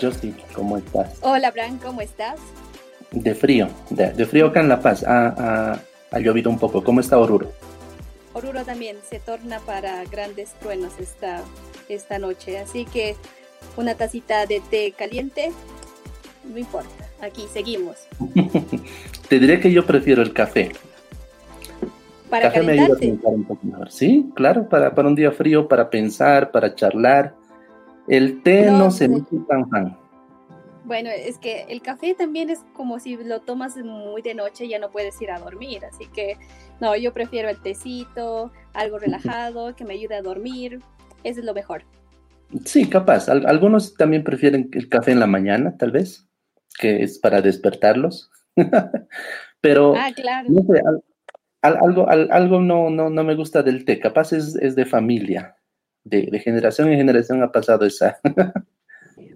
Hola ¿cómo estás? Hola Bran, ¿cómo estás? De frío, de, frío acá en La Paz. Ha, llovido un poco. ¿Cómo está Oruro? Oruro también se torna para grandes truenos esta, esta noche. Así que una tacita de té caliente, no importa. Aquí seguimos. Te diré que yo prefiero el café. Para café me ayuda a pensar un poco mejor. Sí, claro, para, para un día frío, para pensar, para charlar. El té no, se me tan fan. Bueno, es que el café también es como si lo tomas muy de noche y ya no puedes ir a dormir, así que no, yo prefiero el tecito, algo relajado, que me ayude a dormir, eso es lo mejor. Sí, capaz. algunos también prefieren el café en la mañana, tal vez, que es para despertarlos. Pero ah, claro. algo, algo no, no, no me gusta del té, capaz es, es de familia de, generación en generación ha pasado esa.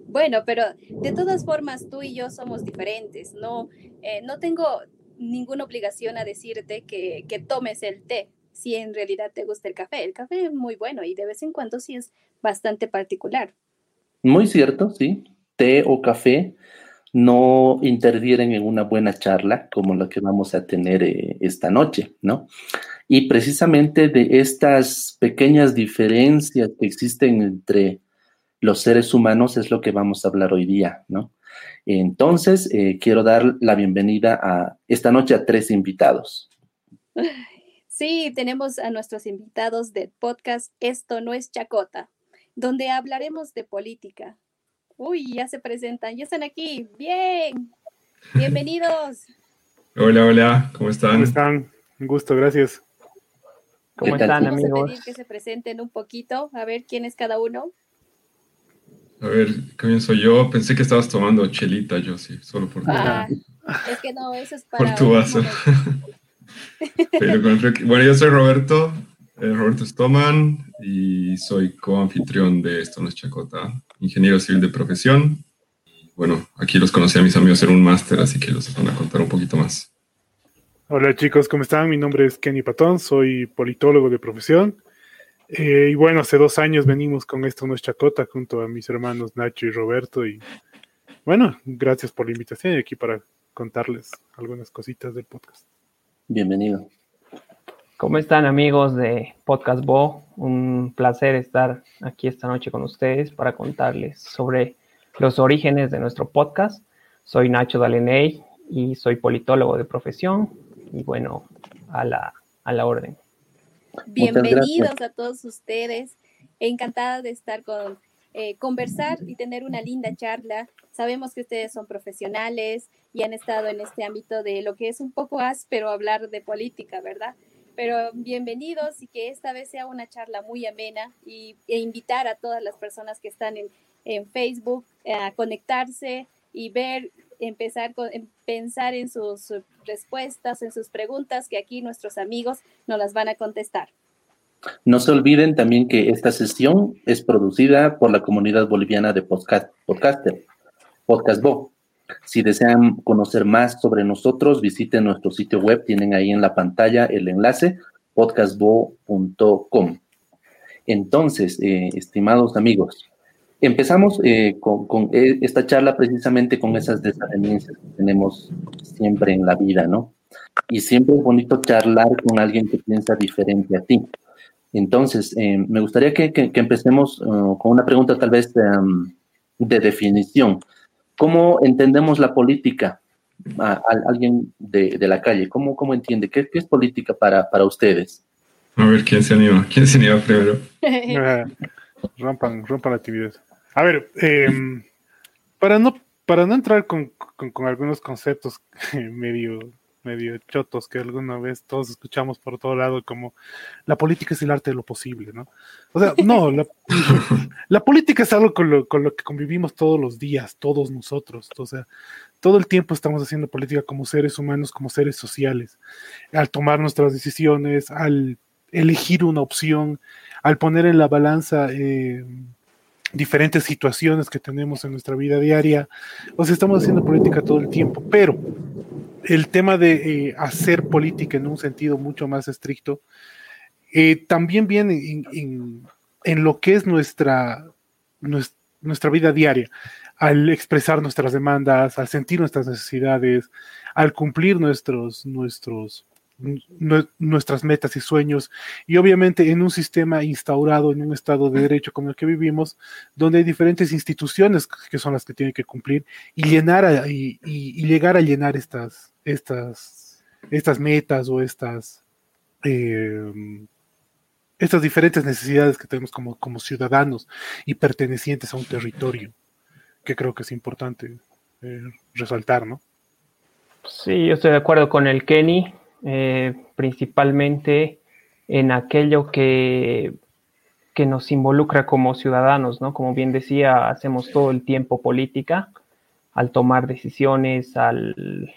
Bueno, pero de todas formas tú y yo somos diferentes, no, eh, no tengo ninguna obligación a decirte que, que, tomes el té si en realidad te gusta el café. El café es muy bueno y de vez en cuando sí es bastante particular. Muy cierto, sí. Té o café no intervienen en una buena charla como la que vamos a tener eh, esta noche, ¿no? Y precisamente de estas pequeñas diferencias que existen entre los seres humanos es lo que vamos a hablar hoy día, ¿no? Entonces, eh, quiero dar la bienvenida a esta noche a tres invitados. Sí, tenemos a nuestros invitados del podcast Esto no es Chacota, donde hablaremos de política. Uy, ya se presentan, ya están aquí. Bien, bienvenidos. Hola, hola, ¿cómo están? ¿Cómo están? Un gusto, gracias. ¿Cómo están, amigos? Vamos a pedir que se presenten un poquito, a ver quién es cada uno. A ver, comienzo yo. Pensé que estabas tomando chelita, yo sí, solo por ah, Es que no, eso es para. Por tu vaso. bueno, yo soy Roberto, eh, Roberto Stoman, y soy coanfitrión de Esto no es Chacota, ingeniero civil de profesión. Y bueno, aquí los conocí a mis amigos en un máster, así que los van a contar un poquito más. Hola chicos, ¿cómo están? Mi nombre es Kenny Patón, soy politólogo de profesión. Eh, y bueno, hace dos años venimos con esto no es chacota junto a mis hermanos Nacho y Roberto. Y bueno, gracias por la invitación y aquí para contarles algunas cositas del podcast. Bienvenido. ¿Cómo están amigos de Podcast Bo? Un placer estar aquí esta noche con ustedes para contarles sobre los orígenes de nuestro podcast. Soy Nacho Daleney y soy politólogo de profesión y bueno, a la, a la orden. Bienvenidos a todos ustedes. Encantada de estar con, eh, conversar y tener una linda charla. Sabemos que ustedes son profesionales y han estado en este ámbito de lo que es un poco áspero hablar de política, ¿verdad? Pero bienvenidos y que esta vez sea una charla muy amena y, e invitar a todas las personas que están en, en Facebook a conectarse y ver empezar con pensar en sus respuestas, en sus preguntas, que aquí nuestros amigos nos las van a contestar. No se olviden también que esta sesión es producida por la comunidad boliviana de podcast, podcaster, Podcastbo. Si desean conocer más sobre nosotros, visiten nuestro sitio web, tienen ahí en la pantalla el enlace podcastbo.com. Entonces, eh, estimados amigos, Empezamos eh, con, eh, esta charla precisamente con esas desavenencias que tenemos siempre en la vida, ¿no? Y siempre es bonito charlar con alguien que piensa diferente a ti. Entonces, eh, me gustaría que, empecemos uh, con una pregunta tal vez um, de definición. ¿Cómo entendemos la política? A, alguien de, la calle, ¿cómo, cómo entiende? ¿Qué, es política para, para ustedes? A ver, ¿quién se anima? ¿Quién se anima primero? rompan, rompan la actividad. A ver, em, para, no, para no entrar con, algunos conceptos medio, medio chotos que alguna vez todos escuchamos por todo lado, como la política es el arte de lo posible, ¿no? O sea, no, la, la política es algo con lo, con lo que convivimos todos los días, todos nosotros. O sea, todo el tiempo estamos haciendo política como seres humanos, como seres sociales, al tomar nuestras decisiones, al elegir una opción, al poner en la balanza eh, diferentes situaciones que tenemos en nuestra vida diaria. O sea, estamos haciendo política todo el tiempo, pero el tema de eh, hacer política en un sentido mucho más estricto eh, también viene en, lo que es nuestra, nuestra, vida diaria. al expresar nuestras demandas, al sentir nuestras necesidades, al cumplir nuestros, nuestros, nuestras metas y sueños, y obviamente en un sistema instaurado en un Estado de Derecho como el que vivimos, donde hay diferentes instituciones que son las que tienen que cumplir y llenar y, llegar a llenar estas, estas, estas metas o estas, eh, estas diferentes necesidades que tenemos como, como ciudadanos y pertenecientes a un territorio, que creo que es importante eh, resaltar, ¿no? Sí, yo estoy de acuerdo con el Kenny. Eh, principalmente en aquello que, que nos involucra como ciudadanos, ¿no? Como bien decía, hacemos todo el tiempo política al tomar decisiones, al,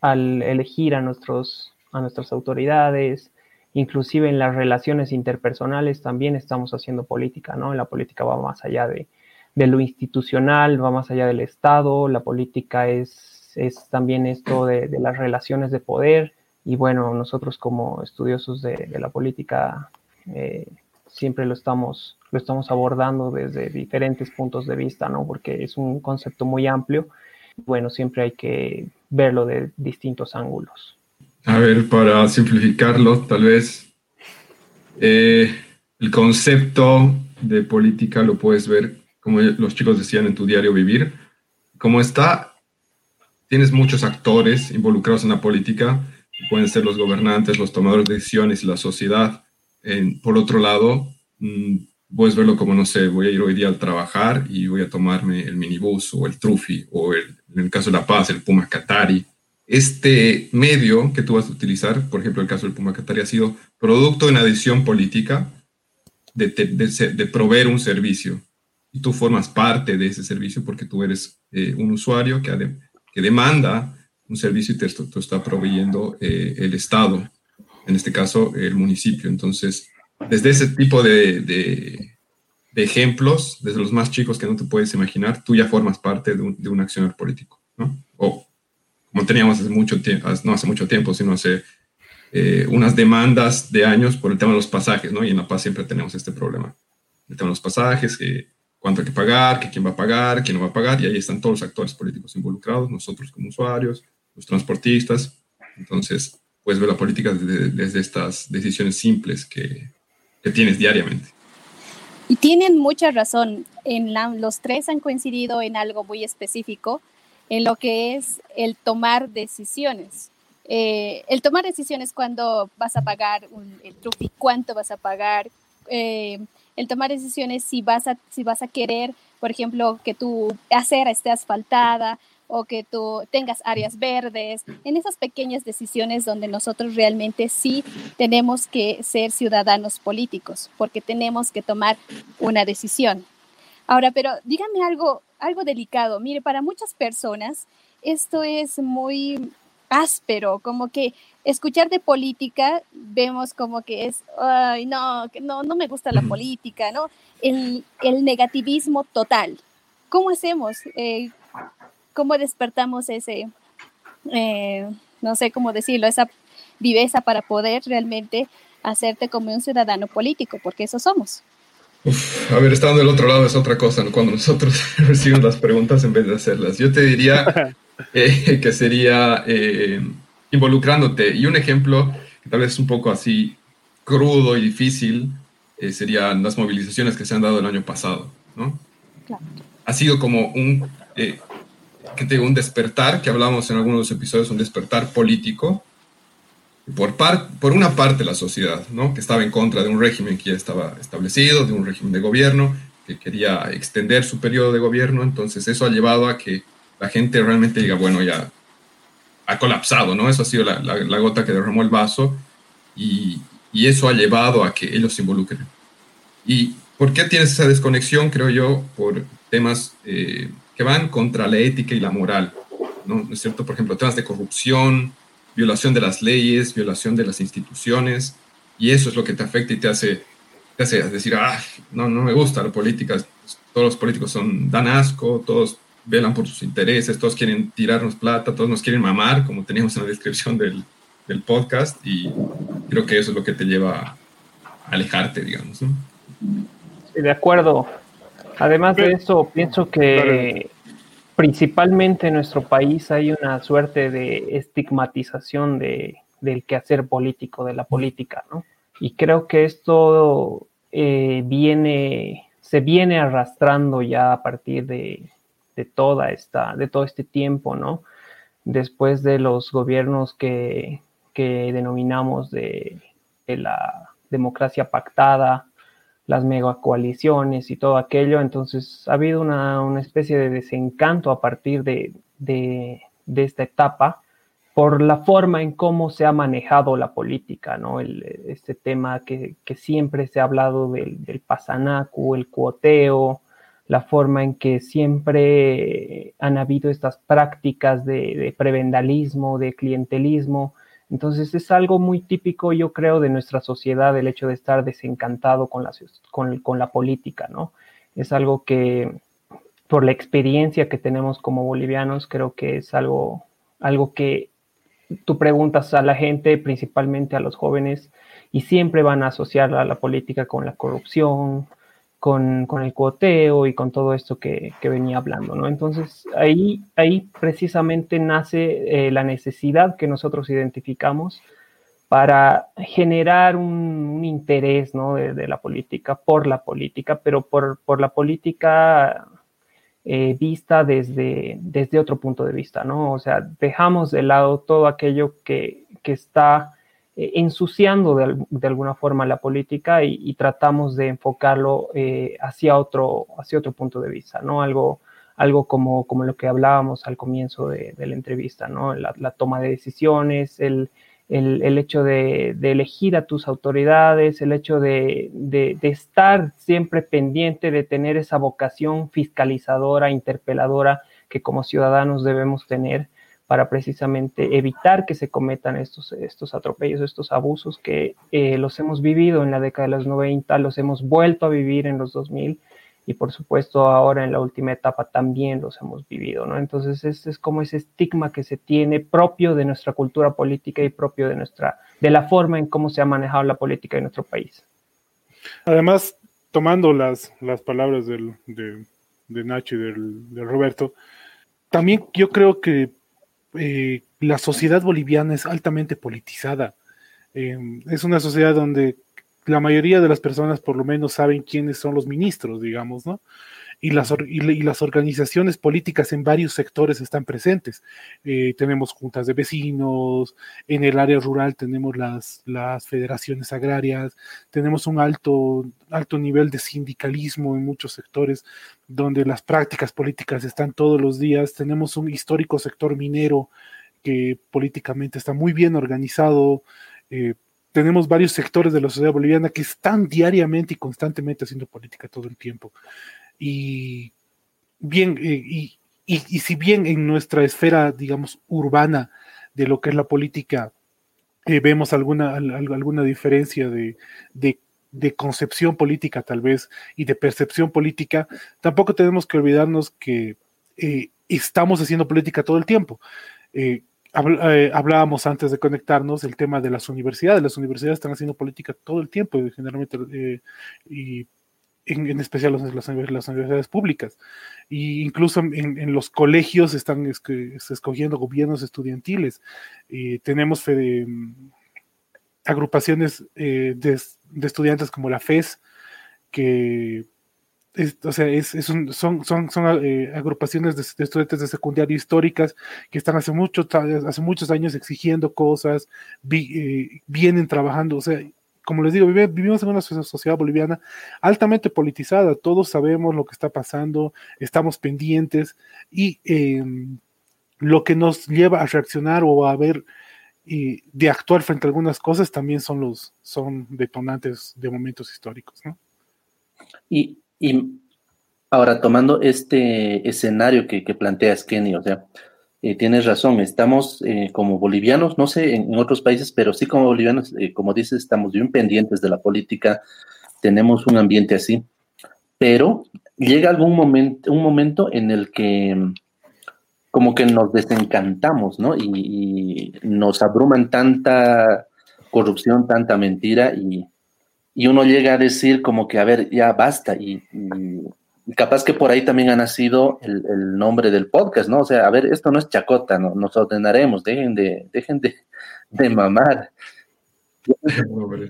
al elegir a, nuestros, a nuestras autoridades, inclusive en las relaciones interpersonales también estamos haciendo política, ¿no? La política va más allá de, de lo institucional, va más allá del Estado, la política es, es también esto de, de, las relaciones de poder, y bueno, nosotros como estudiosos de, la política eh, siempre lo estamos, lo estamos abordando desde diferentes puntos de vista, ¿no? Porque es un concepto muy amplio. Bueno, siempre hay que verlo de distintos ángulos. A ver, para simplificarlo, tal vez eh, el concepto de política lo puedes ver, como los chicos decían en tu diario vivir, como está, tienes muchos actores involucrados en la política, pueden ser los gobernantes, los tomadores de decisiones y la sociedad. por otro lado, mm, puedes verlo como, no sé, voy a ir hoy día al trabajar y voy a tomarme el minibús o el trufi o el, en el caso de La Paz, el Puma Qatari. Este medio que tú vas a utilizar, por ejemplo, el caso del Puma Qatari, ha sido producto de una decisión política de, proveer un servicio. Y tú formas parte de ese servicio porque tú eres eh, un usuario que demanda un servicio y te, está proveyendo eh, el Estado, en este caso el municipio. Entonces, desde ese tipo de, de, ejemplos, desde los más chicos que no te puedes imaginar, tú ya formas parte de un, de un accionar político, ¿no? O como teníamos hace mucho tiempo, no hace mucho tiempo, sino hace eh, unas demandas de años por el tema de los pasajes, ¿no? Y en La Paz siempre tenemos este problema. El tema de los pasajes, que cuánto hay que pagar, que quién va a pagar, quién no va a pagar, y ahí están todos los actores políticos involucrados, nosotros como usuarios, los transportistas. Entonces, puedes ver la política desde, estas decisiones simples que, que, tienes diariamente. Y tienen mucha razón. En los tres han coincidido en algo muy específico, en lo que es el tomar decisiones. Eh, el tomar decisiones cuando vas a pagar un, el trufi, cuánto vas a pagar, eh, el tomar decisiones si vas a, si vas a querer, por ejemplo, que tu acera esté asfaltada, o que tú tengas áreas verdes, en esas pequeñas decisiones donde nosotros realmente sí tenemos que ser ciudadanos políticos, porque tenemos que tomar una decisión. Ahora, pero dígame algo, algo delicado. Mire, para muchas personas esto es muy áspero, como que escuchar de política vemos como que es, ay, no, no, no me gusta la política, ¿no? El, el negativismo total. ¿Cómo hacemos? Eh, cómo despertamos ese, eh, no sé cómo decirlo, esa viveza para poder realmente hacerte como un ciudadano político, porque eso somos. a ver, estando del otro lado es otra cosa, cuando nosotros recibimos las preguntas en vez de hacerlas. Yo te diría eh, que sería eh, involucrándote. Y un ejemplo que tal vez es un poco así crudo y difícil serían las movilizaciones que se han dado el año pasado, ¿no? Claro. Ha sido como un que tengo un despertar, que hablamos en algunos episodios, un despertar político, por, par, por una parte la sociedad, ¿no? que estaba en contra de un régimen que ya estaba establecido, de un régimen de gobierno, que quería extender su periodo de gobierno, entonces eso ha llevado a que la gente realmente diga, bueno, ya ha colapsado, ¿no? Eso ha sido la, la, gota que derramó el vaso y, y, eso ha llevado a que ellos se involucren. ¿Y por qué tienes esa desconexión? Creo yo, por temas... Eh, que van contra la ética y la moral, ¿no? es cierto? Por ejemplo, temas de corrupción, violación de las leyes, violación de las instituciones, y eso es lo que te afecta y te hace, te hace decir, ah, no, no me gusta la política, todos los políticos son, dan asco, todos velan por sus intereses, todos quieren tirarnos plata, todos nos quieren mamar, como teníamos en la descripción del, del podcast, y creo que eso es lo que te lleva a alejarte, digamos. ¿no? de acuerdo. Además de eso, pienso que principalmente en nuestro país hay una suerte de estigmatización de, del quehacer político, de la política, ¿no? Y creo que esto eh, viene, se viene arrastrando ya a partir de, de, toda esta, de todo este tiempo, ¿no? Después de los gobiernos que, que denominamos de, de la democracia pactada, las megacoaliciones y todo aquello. Entonces ha habido una, una especie de desencanto a partir de, de, esta etapa por la forma en cómo se ha manejado la política, ¿no? El, este tema que, que, siempre se ha hablado del, del pasanacu, el cuoteo, la forma en que siempre han habido estas prácticas de, de prebendalismo, de clientelismo, entonces es algo muy típico, yo creo, de nuestra sociedad el hecho de estar desencantado con la, con, con la política, ¿no? Es algo que, por la experiencia que tenemos como bolivianos, creo que es algo, algo que tú preguntas a la gente, principalmente a los jóvenes, y siempre van a asociar a la política con la corrupción, con, con, el cuoteo y con todo esto que, que, venía hablando, ¿no? Entonces ahí, ahí precisamente nace eh, la necesidad que nosotros identificamos para generar un, interés, ¿no? De, de, la política, por la política, pero por, por la política eh, vista desde, desde otro punto de vista, ¿no? O sea, dejamos de lado todo aquello que, que está eh, ensuciando de, de, alguna forma la política y, tratamos de enfocarlo eh, hacia, otro, hacia otro punto de vista, ¿no? Algo, algo como, como lo que hablábamos al comienzo de, la entrevista, ¿no? La, toma de decisiones, el, el, el hecho de, de, elegir a tus autoridades, el hecho de, de, estar siempre pendiente, de tener esa vocación fiscalizadora, interpeladora que como ciudadanos debemos tener para precisamente evitar que se cometan estos, estos atropellos, estos abusos que eh, los hemos vivido en la década de los 90, los hemos vuelto a vivir en los 2000 y por supuesto ahora en la última etapa también los hemos vivido, ¿no? Entonces es, es como ese estigma que se tiene propio de nuestra cultura política y propio de nuestra, de la forma en cómo se ha manejado la política en nuestro país. Además, tomando las, las palabras de, de Nacho y del, de Roberto, también yo creo que eh, la sociedad boliviana es altamente politizada. Eh, es una sociedad donde la mayoría de las personas por lo menos saben quiénes son los ministros, digamos, ¿no? Y las, y, las organizaciones políticas en varios sectores están presentes. Eh, tenemos juntas de vecinos, en el área rural tenemos las, las federaciones agrarias, tenemos un alto, alto nivel de sindicalismo en muchos sectores donde las prácticas políticas están todos los días, tenemos un histórico sector minero que políticamente está muy bien organizado, eh, tenemos varios sectores de la sociedad boliviana que están diariamente y constantemente haciendo política todo el tiempo. Y bien, eh, y, y, y, si bien en nuestra esfera, digamos, urbana de lo que es la política, eh, vemos alguna, alguna diferencia de, de, de, concepción política tal vez y de percepción política, tampoco tenemos que olvidarnos que eh, estamos haciendo política todo el tiempo. Hablábamos antes de conectarnos el tema de las universidades. Las universidades están haciendo política todo el tiempo, generalmente, y en, especial las, universidades públicas. Y incluso en, los colegios están es, escogiendo gobiernos estudiantiles. Eh, tenemos fede, agrupaciones eh, de, estudiantes como la FES, que o sea, es, un, son, son, son eh, agrupaciones de, estudiantes de secundaria históricas que están hace, mucho, hace muchos años exigiendo cosas, eh, vienen trabajando, o sea, como les digo, vivimos en una sociedad boliviana altamente politizada, todos sabemos lo que está pasando, estamos pendientes y eh, lo que nos lleva a reaccionar o a ver y de actuar frente a algunas cosas también son los son detonantes de momentos históricos, ¿no? Y, y ahora tomando este escenario que, que planteas, Kenny, o sea, eh, tienes razón, estamos eh, como bolivianos, no sé en, otros países, pero sí como bolivianos, eh, como dices, estamos bien pendientes de la política, tenemos un ambiente así, pero llega algún momento, un momento en el que como que nos desencantamos, ¿no? Y, y nos abruman tanta corrupción, tanta mentira y, y, uno llega a decir como que, a ver, ya basta y capaz que por ahí también ha nacido el, nombre del podcast, ¿no? O sea, a ver, esto no es chacota, ¿no? nos ordenaremos, dejen de, dejen de, de mamar.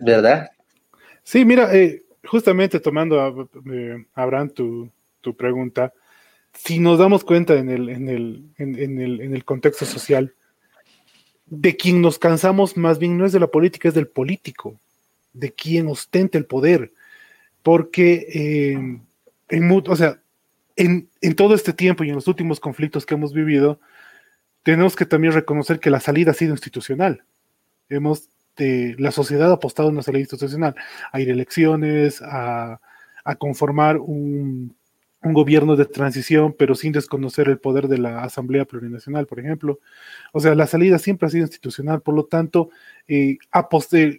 ¿Verdad? Sí, mira, eh, justamente tomando, eh, Abraham, tu, tu, pregunta, si nos damos cuenta en el, en, el, en, el, en el contexto social, de quien nos cansamos más bien no es de la política, es del político, de quien ostenta el poder, porque eh, en, o sea, en, en, todo este tiempo y en los últimos conflictos que hemos vivido, tenemos que también reconocer que la salida ha sido institucional. Hemos, eh, la sociedad ha apostado en una salida institucional, a ir a elecciones, a, a conformar un, un gobierno de transición, pero sin desconocer el poder de la Asamblea Plurinacional, por ejemplo. O sea, la salida siempre ha sido institucional, por lo tanto, eh,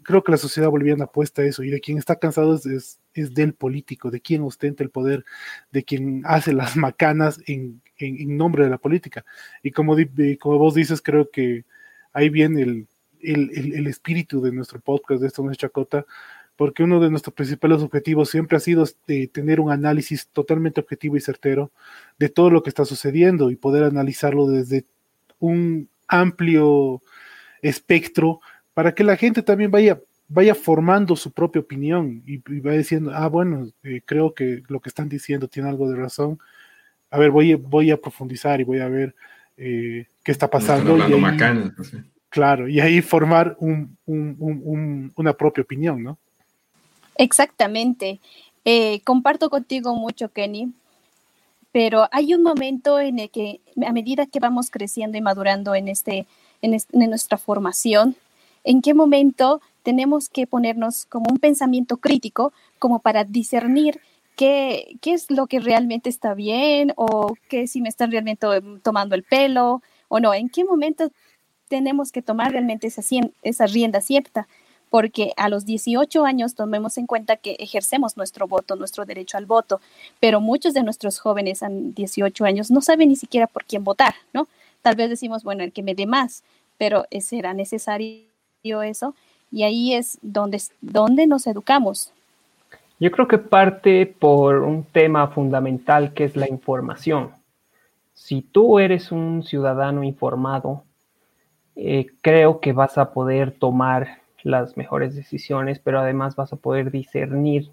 creo que la sociedad boliviana apuesta a eso, y de quien está cansado es, es, del político, de quien ostenta el poder, de quien hace las macanas en, en, nombre de la política. Y como, como vos dices, creo que ahí viene el, el, el, el espíritu de nuestro podcast, de esto no es chacota, porque uno de nuestros principales objetivos siempre ha sido este, tener un análisis totalmente objetivo y certero de todo lo que está sucediendo y poder analizarlo desde un amplio espectro para que la gente también vaya, vaya formando su propia opinión y, vaya diciendo, ah, bueno, eh, creo que lo que están diciendo tiene algo de razón. A ver, voy, voy a profundizar y voy a ver eh, qué está pasando. Pues claro, y ahí formar una propia opinión, ¿no? Exactamente. Eh, comparto contigo mucho, Kenny, pero hay un momento en el que a medida que vamos creciendo y madurando en, este, en, nuestra formación, ¿en qué momento tenemos que ponernos como un pensamiento crítico como para discernir qué, qué es lo que realmente está bien o qué si me están realmente tomando el pelo o no? ¿En qué momento tenemos que tomar realmente esa, esa rienda cierta? Porque a los 18 años tomemos en cuenta que ejercemos nuestro voto, nuestro derecho al voto, pero muchos de nuestros jóvenes a 18 años no saben ni siquiera por quién votar, ¿no? Tal vez decimos, bueno, el que me dé más, pero ¿será necesario eso? Y ahí es donde, donde nos educamos. Yo creo que parte por un tema fundamental que es la información. Si tú eres un ciudadano informado, eh, creo que vas a poder tomar las mejores decisiones, pero además vas a poder discernir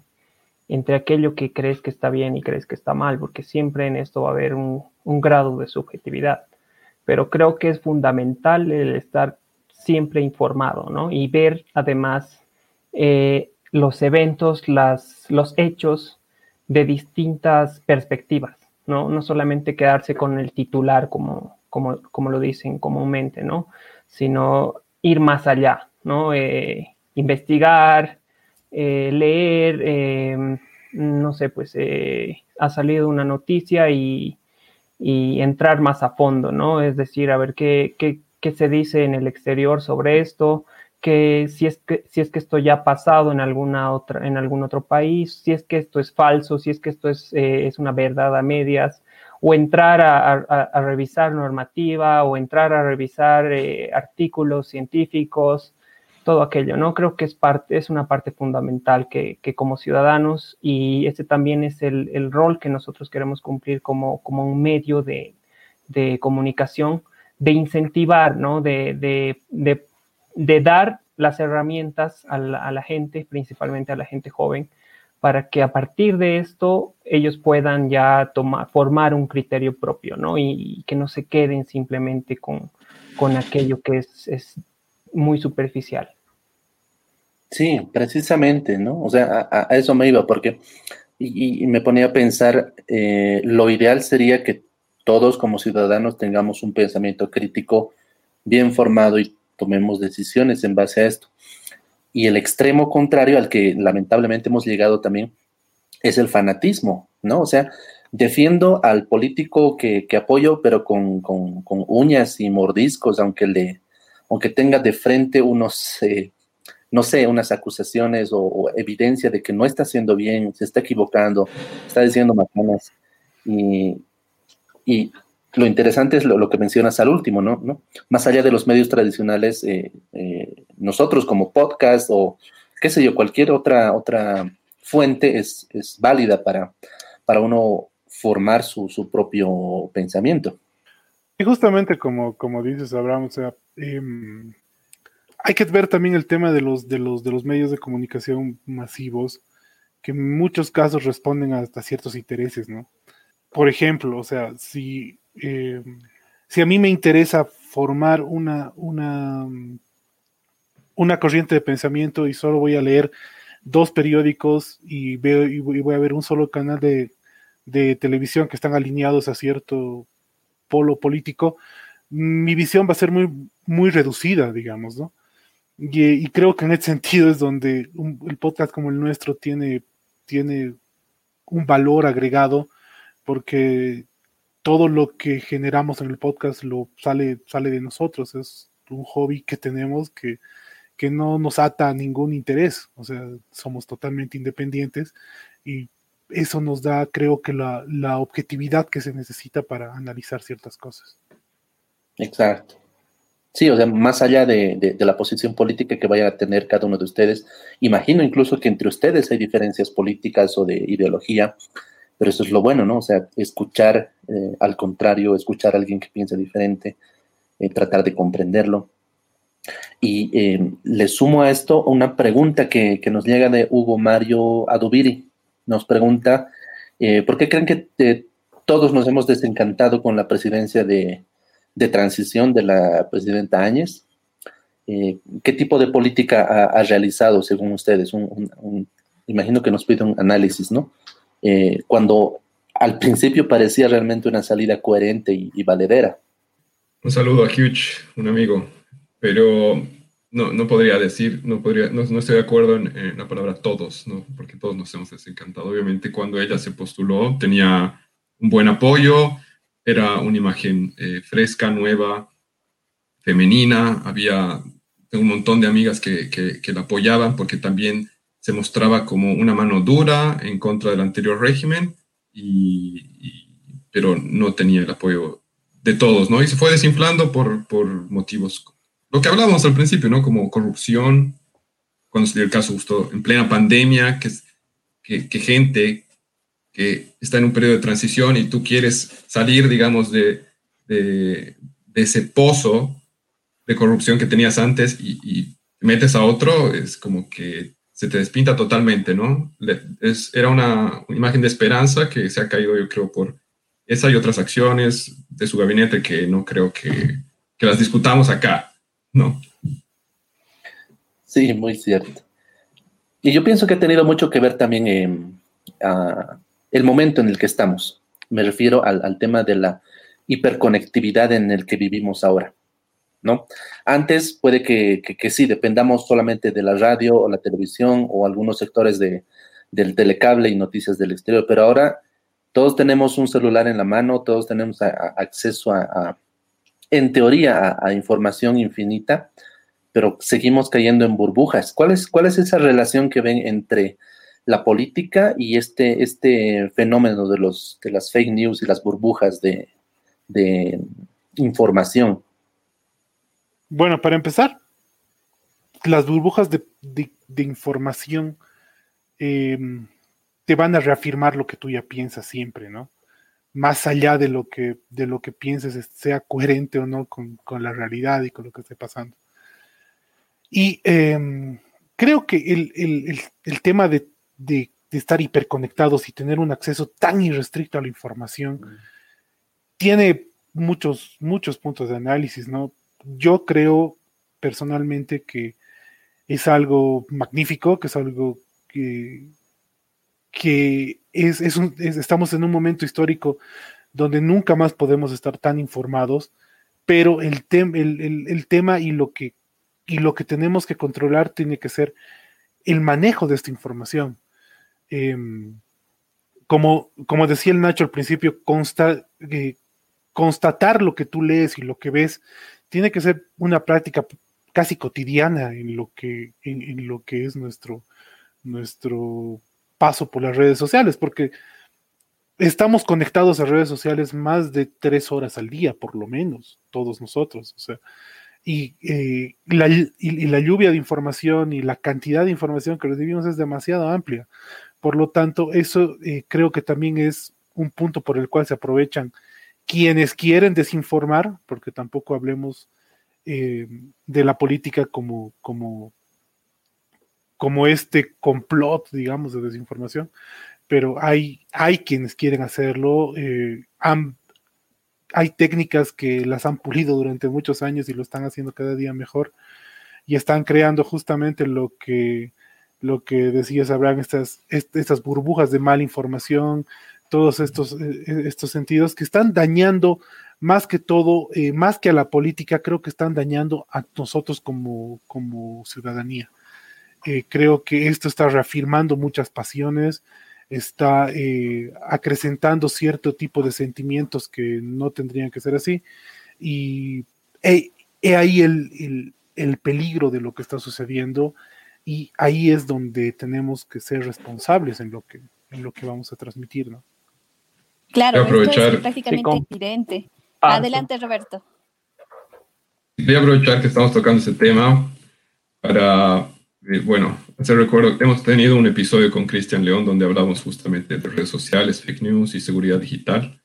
entre aquello que crees que está bien y crees que está mal, porque siempre en esto va a haber un, grado de subjetividad. Pero creo que es fundamental el estar siempre informado, ¿no? Y ver además eh, los eventos, las, los hechos de distintas perspectivas, ¿no? No solamente quedarse con el titular como, como, como lo dicen comúnmente, ¿no? Sino ir más allá, ¿no? Eh, investigar, eh, leer, em, no sé, pues eh, ha salido una noticia y, entrar más a fondo, ¿no? Es decir, a ver qué, qué, se dice en el exterior sobre esto, si es que si es que esto ya ha pasado en alguna otra en algún otro país, si es que esto es falso, si es que esto es, es una verdad a medias, o entrar a, revisar normativa o entrar a revisar artículos científicos todo aquello, ¿no? Creo que es, parte, es una parte fundamental que, como ciudadanos y este también es el, rol que nosotros queremos cumplir como, como un medio de, comunicación, de incentivar, ¿no? De, dar las herramientas a la, gente, principalmente a la gente joven, para que a partir de esto ellos puedan ya tomar, formar un criterio propio, ¿no? Y, que no se queden simplemente con, con aquello que es, es muy superficial. Sí, precisamente, ¿no? O sea, a, eso me iba, porque y, me ponía a pensar, eh, lo ideal sería que todos como ciudadanos tengamos un pensamiento crítico bien formado y tomemos decisiones en base a esto. Y el extremo contrario al que lamentablemente hemos llegado también es el fanatismo, ¿no? O sea, defiendo al político que, apoyo, pero con, uñas y mordiscos, aunque, le, aunque tenga de frente unos, eh, no sé, unas acusaciones o, evidencia de que no está haciendo bien, se está equivocando, está diciendo macanas. Y, y lo interesante es lo, que mencionas al último, ¿no? ¿no? Más allá de los medios tradicionales, eh, eh, nosotros como podcast o qué sé yo, cualquier otra, otra fuente es, es válida para, para uno formar su, su propio pensamiento. Y justamente como, como dices, Abraham, o sea, em, hay que ver también el tema de los, de los, de los medios de comunicación masivos, que en muchos casos responden a, ciertos intereses, ¿no? Por ejemplo, o sea, si, em, si a mí me interesa formar una, una, una corriente de pensamiento y solo voy a leer dos periódicos y veo y voy a ver un solo canal de, de televisión que están alineados a cierto polo político, mi visión va a ser muy, muy reducida, digamos, ¿no? Y, creo que en ese sentido es donde el podcast como el nuestro tiene, tiene un valor agregado, porque todo lo que generamos en el podcast lo sale, sale de nosotros, es un hobby que tenemos que, que no nos ata a ningún interés, o sea, somos totalmente independientes y eso nos da, creo que, la, la objetividad que se necesita para analizar ciertas cosas. Exacto. Sí, o sea, más allá de, de, la posición política que vaya a tener cada uno de ustedes, imagino incluso que entre ustedes hay diferencias políticas o de ideología, pero eso es lo bueno, ¿no? O sea, escuchar eh, al contrario, escuchar a alguien que piensa diferente, eh, tratar de comprenderlo. Y eh, le sumo a esto una pregunta que, que, nos llega de Hugo Mario Adubiri nos pregunta, eh, ¿por qué creen que todos nos hemos desencantado con la presidencia de, transición de la presidenta Áñez? Eh, ¿Qué tipo de política ha, realizado según ustedes? imagino que nos pide un análisis, ¿no? cuando al principio parecía realmente una salida coherente y, y valedera. Un saludo a Hugh, un amigo. Pero no, no podría decir, no, podría, no, estoy de acuerdo en, la palabra todos, ¿no? porque todos nos hemos desencantado. Obviamente cuando ella se postuló tenía un buen apoyo, era una imagen eh, fresca, nueva, femenina, había un montón de amigas que, la apoyaban porque también se mostraba como una mano dura en contra del anterior régimen, y, pero no tenía el apoyo de todos, ¿no? Y se fue desinflando por, por motivos lo que hablábamos al principio, ¿no? Como corrupción, cuando se el caso justo en plena pandemia, que gente que está en un periodo de transición y tú quieres salir, digamos, de, de, ese pozo de corrupción que tenías antes y, y, metes a otro, es como que se te despinta totalmente, ¿no? Es, era una imagen de esperanza que se ha caído, yo creo, por esa y otras acciones de su gabinete que no creo que, que las discutamos acá. ¿no? Sí, muy cierto. Y yo pienso que ha tenido mucho que ver también en el momento en el que estamos. Me refiero al, tema de la hiperconectividad en el que vivimos ahora. ¿no? Antes puede que, que, sí, dependamos solamente de la radio o la televisión o algunos sectores de, del telecable y noticias del exterior, pero ahora todos tenemos un celular en la mano, todos tenemos acceso a, en teoría a, información infinita, pero seguimos cayendo en burbujas. ¿Cuál es, ¿Cuál es esa relación que ven entre la política y este, este fenómeno de, los, de las fake news y las burbujas de, información? Bueno, para empezar, las burbujas de, información em, te van a reafirmar lo que tú ya piensas siempre, ¿no? más allá de lo que, de lo que pienses sea coherente o no con, la realidad y con lo que esté pasando. Y em, creo que el, tema de, estar hiperconectados y tener un acceso tan irrestricto a la información tiene muchos, muchos puntos de análisis, ¿no? Yo creo personalmente que es algo magnífico, que es algo que, que es, estamos en un momento histórico donde nunca más podemos estar tan informados, pero el, el, tema y lo, que, y lo que tenemos que controlar tiene que ser el manejo de esta información. Em, como, como decía el Nacho al principio, eh, constatar lo que tú lees y lo que ves tiene que ser una práctica casi cotidiana en lo que, en lo que es nuestro, nuestro paso por las redes sociales, porque estamos conectados a redes sociales más de tres horas al día, por lo menos, todos nosotros. O sea, y, eh, la, lluvia de información y la cantidad de información que recibimos es demasiado amplia. Por lo tanto, eso eh, creo que también es un punto por el cual se aprovechan quienes quieren desinformar, porque tampoco hablemos eh, de la política como, como, como este complot, digamos, de desinformación, pero hay, hay quienes quieren hacerlo, eh, hay técnicas que las han pulido durante muchos años y lo están haciendo cada día mejor y están creando justamente lo que, lo que decías, Abraham, estas, estas burbujas de mala información, todos estos, eh, estos sentidos que están dañando más que todo, eh, más que a la política, creo que están dañando a nosotros como, como ciudadanía. Eh, creo que esto está reafirmando muchas pasiones, está acrecentando cierto tipo de sentimientos que no tendrían que ser así. Y he, ahí el, el, peligro de lo que está sucediendo y ahí es donde tenemos que ser responsables en lo que, en lo que vamos a transmitir, ¿no? Claro, aprovechar, es prácticamente evidente. Ah, Adelante, Roberto. Voy a aprovechar que estamos tocando ese tema para, eh, bueno, hacer recuerdo, hemos tenido un episodio con Cristian León donde hablamos justamente de redes sociales, fake news y seguridad digital.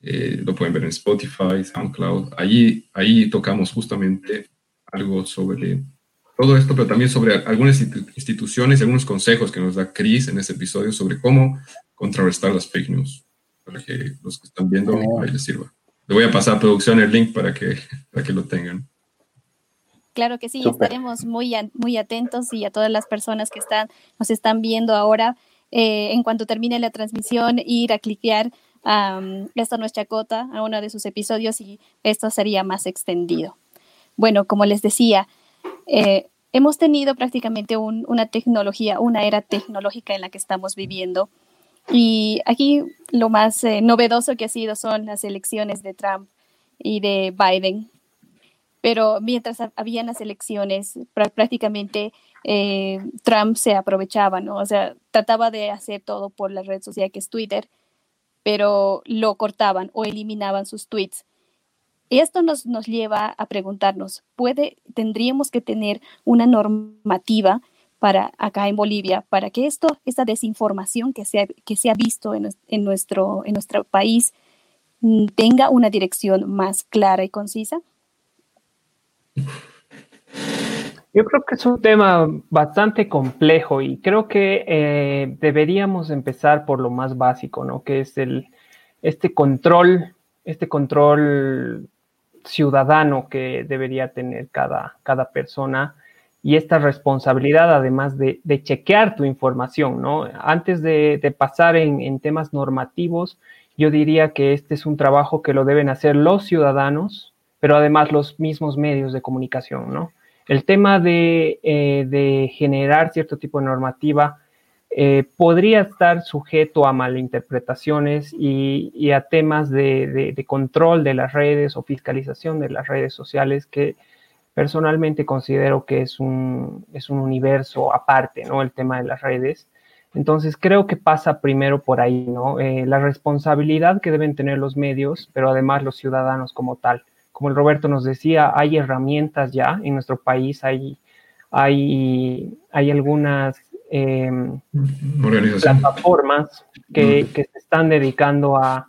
Eh, lo pueden ver en Spotify, SoundCloud. Allí, ahí tocamos justamente algo sobre todo esto, pero también sobre algunas instituciones y algunos consejos que nos da Chris en ese episodio sobre cómo contrarrestar las fake news para que los que están viendo ahí les sirva. Le voy a pasar a producción el link para que, para que lo tengan. Claro que sí, estaremos muy, muy atentos y a todas las personas que están, nos están viendo ahora, eh, en cuanto termine la transmisión, ir a cliquear a um, Esto Nuestra Cota, a uno de sus episodios y esto sería más extendido. Bueno, como les decía, eh, hemos tenido prácticamente una tecnología, una era tecnológica en la que estamos viviendo y aquí lo más eh, novedoso que ha sido son las elecciones de Trump y de Biden. Pero mientras habían las elecciones, prácticamente eh, Trump se aprovechaba, ¿no? O sea, trataba de hacer todo por la red social que es Twitter, pero lo cortaban o eliminaban sus tweets. Esto nos, nos lleva a preguntarnos, ¿puede, tendríamos que tener una normativa para acá en Bolivia, para que esto, esta desinformación que se ha, que se ha visto en, en, nuestro, en nuestro país mm, tenga una dirección más clara y concisa? Yo creo que es un tema bastante complejo y creo que eh, deberíamos empezar por lo más básico, ¿no? Que es el, este control, este control ciudadano que debería tener cada, cada persona y esta responsabilidad además de, chequear tu información, ¿no? Antes de, pasar en, temas normativos, yo diría que este es un trabajo que lo deben hacer los ciudadanos, pero además los mismos medios de comunicación, ¿no? El tema de, eh, generar cierto tipo de normativa eh, podría estar sujeto a malinterpretaciones y, y a temas de, de, control de las redes o fiscalización de las redes sociales que personalmente considero que es un, es un universo aparte, ¿no? El tema de las redes. Entonces creo que pasa primero por ahí, ¿no? Eh, la responsabilidad que deben tener los medios, pero además los ciudadanos como tal. Como el Roberto nos decía, hay herramientas ya en nuestro país, hay, hay, hay algunas em, plataformas que, que se están dedicando a,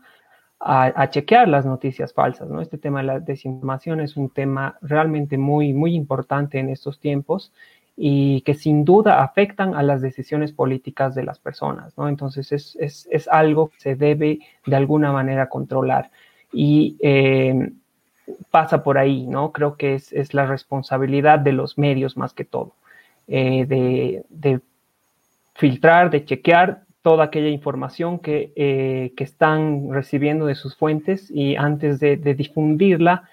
a, chequear las noticias falsas, ¿no? Este tema de la desinformación es un tema realmente muy, muy importante en estos tiempos y que sin duda afectan a las decisiones políticas de las personas, ¿no? Entonces es, algo que se debe de alguna manera controlar y eh, pasa por ahí, ¿no? Creo que es, la responsabilidad de los medios más que todo, eh, de, de filtrar, de chequear toda aquella información que, eh, que, están recibiendo de sus fuentes y antes de, difundirla,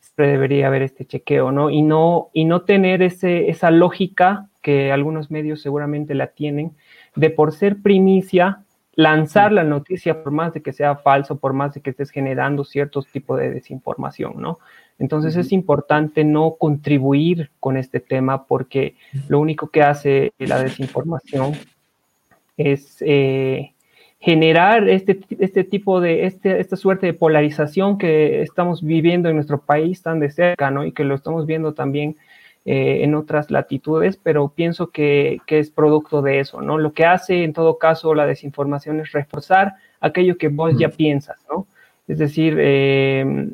siempre debería haber este chequeo, ¿no? Y no, y no tener ese, esa lógica que algunos medios seguramente la tienen, de por ser primicia, lanzar la noticia por más de que sea falso, por más de que estés generando ciertos tipos de desinformación, ¿no? Entonces es importante no contribuir con este tema porque lo único que hace la desinformación es eh, generar este, este tipo de, este, esta suerte de polarización que estamos viviendo en nuestro país tan de cerca, ¿no? Y que lo estamos viendo también eh, en otras latitudes, pero pienso que, es producto de eso, ¿no? Lo que hace en todo caso la desinformación es reforzar aquello que vos ya piensas, ¿no? Es decir, eh,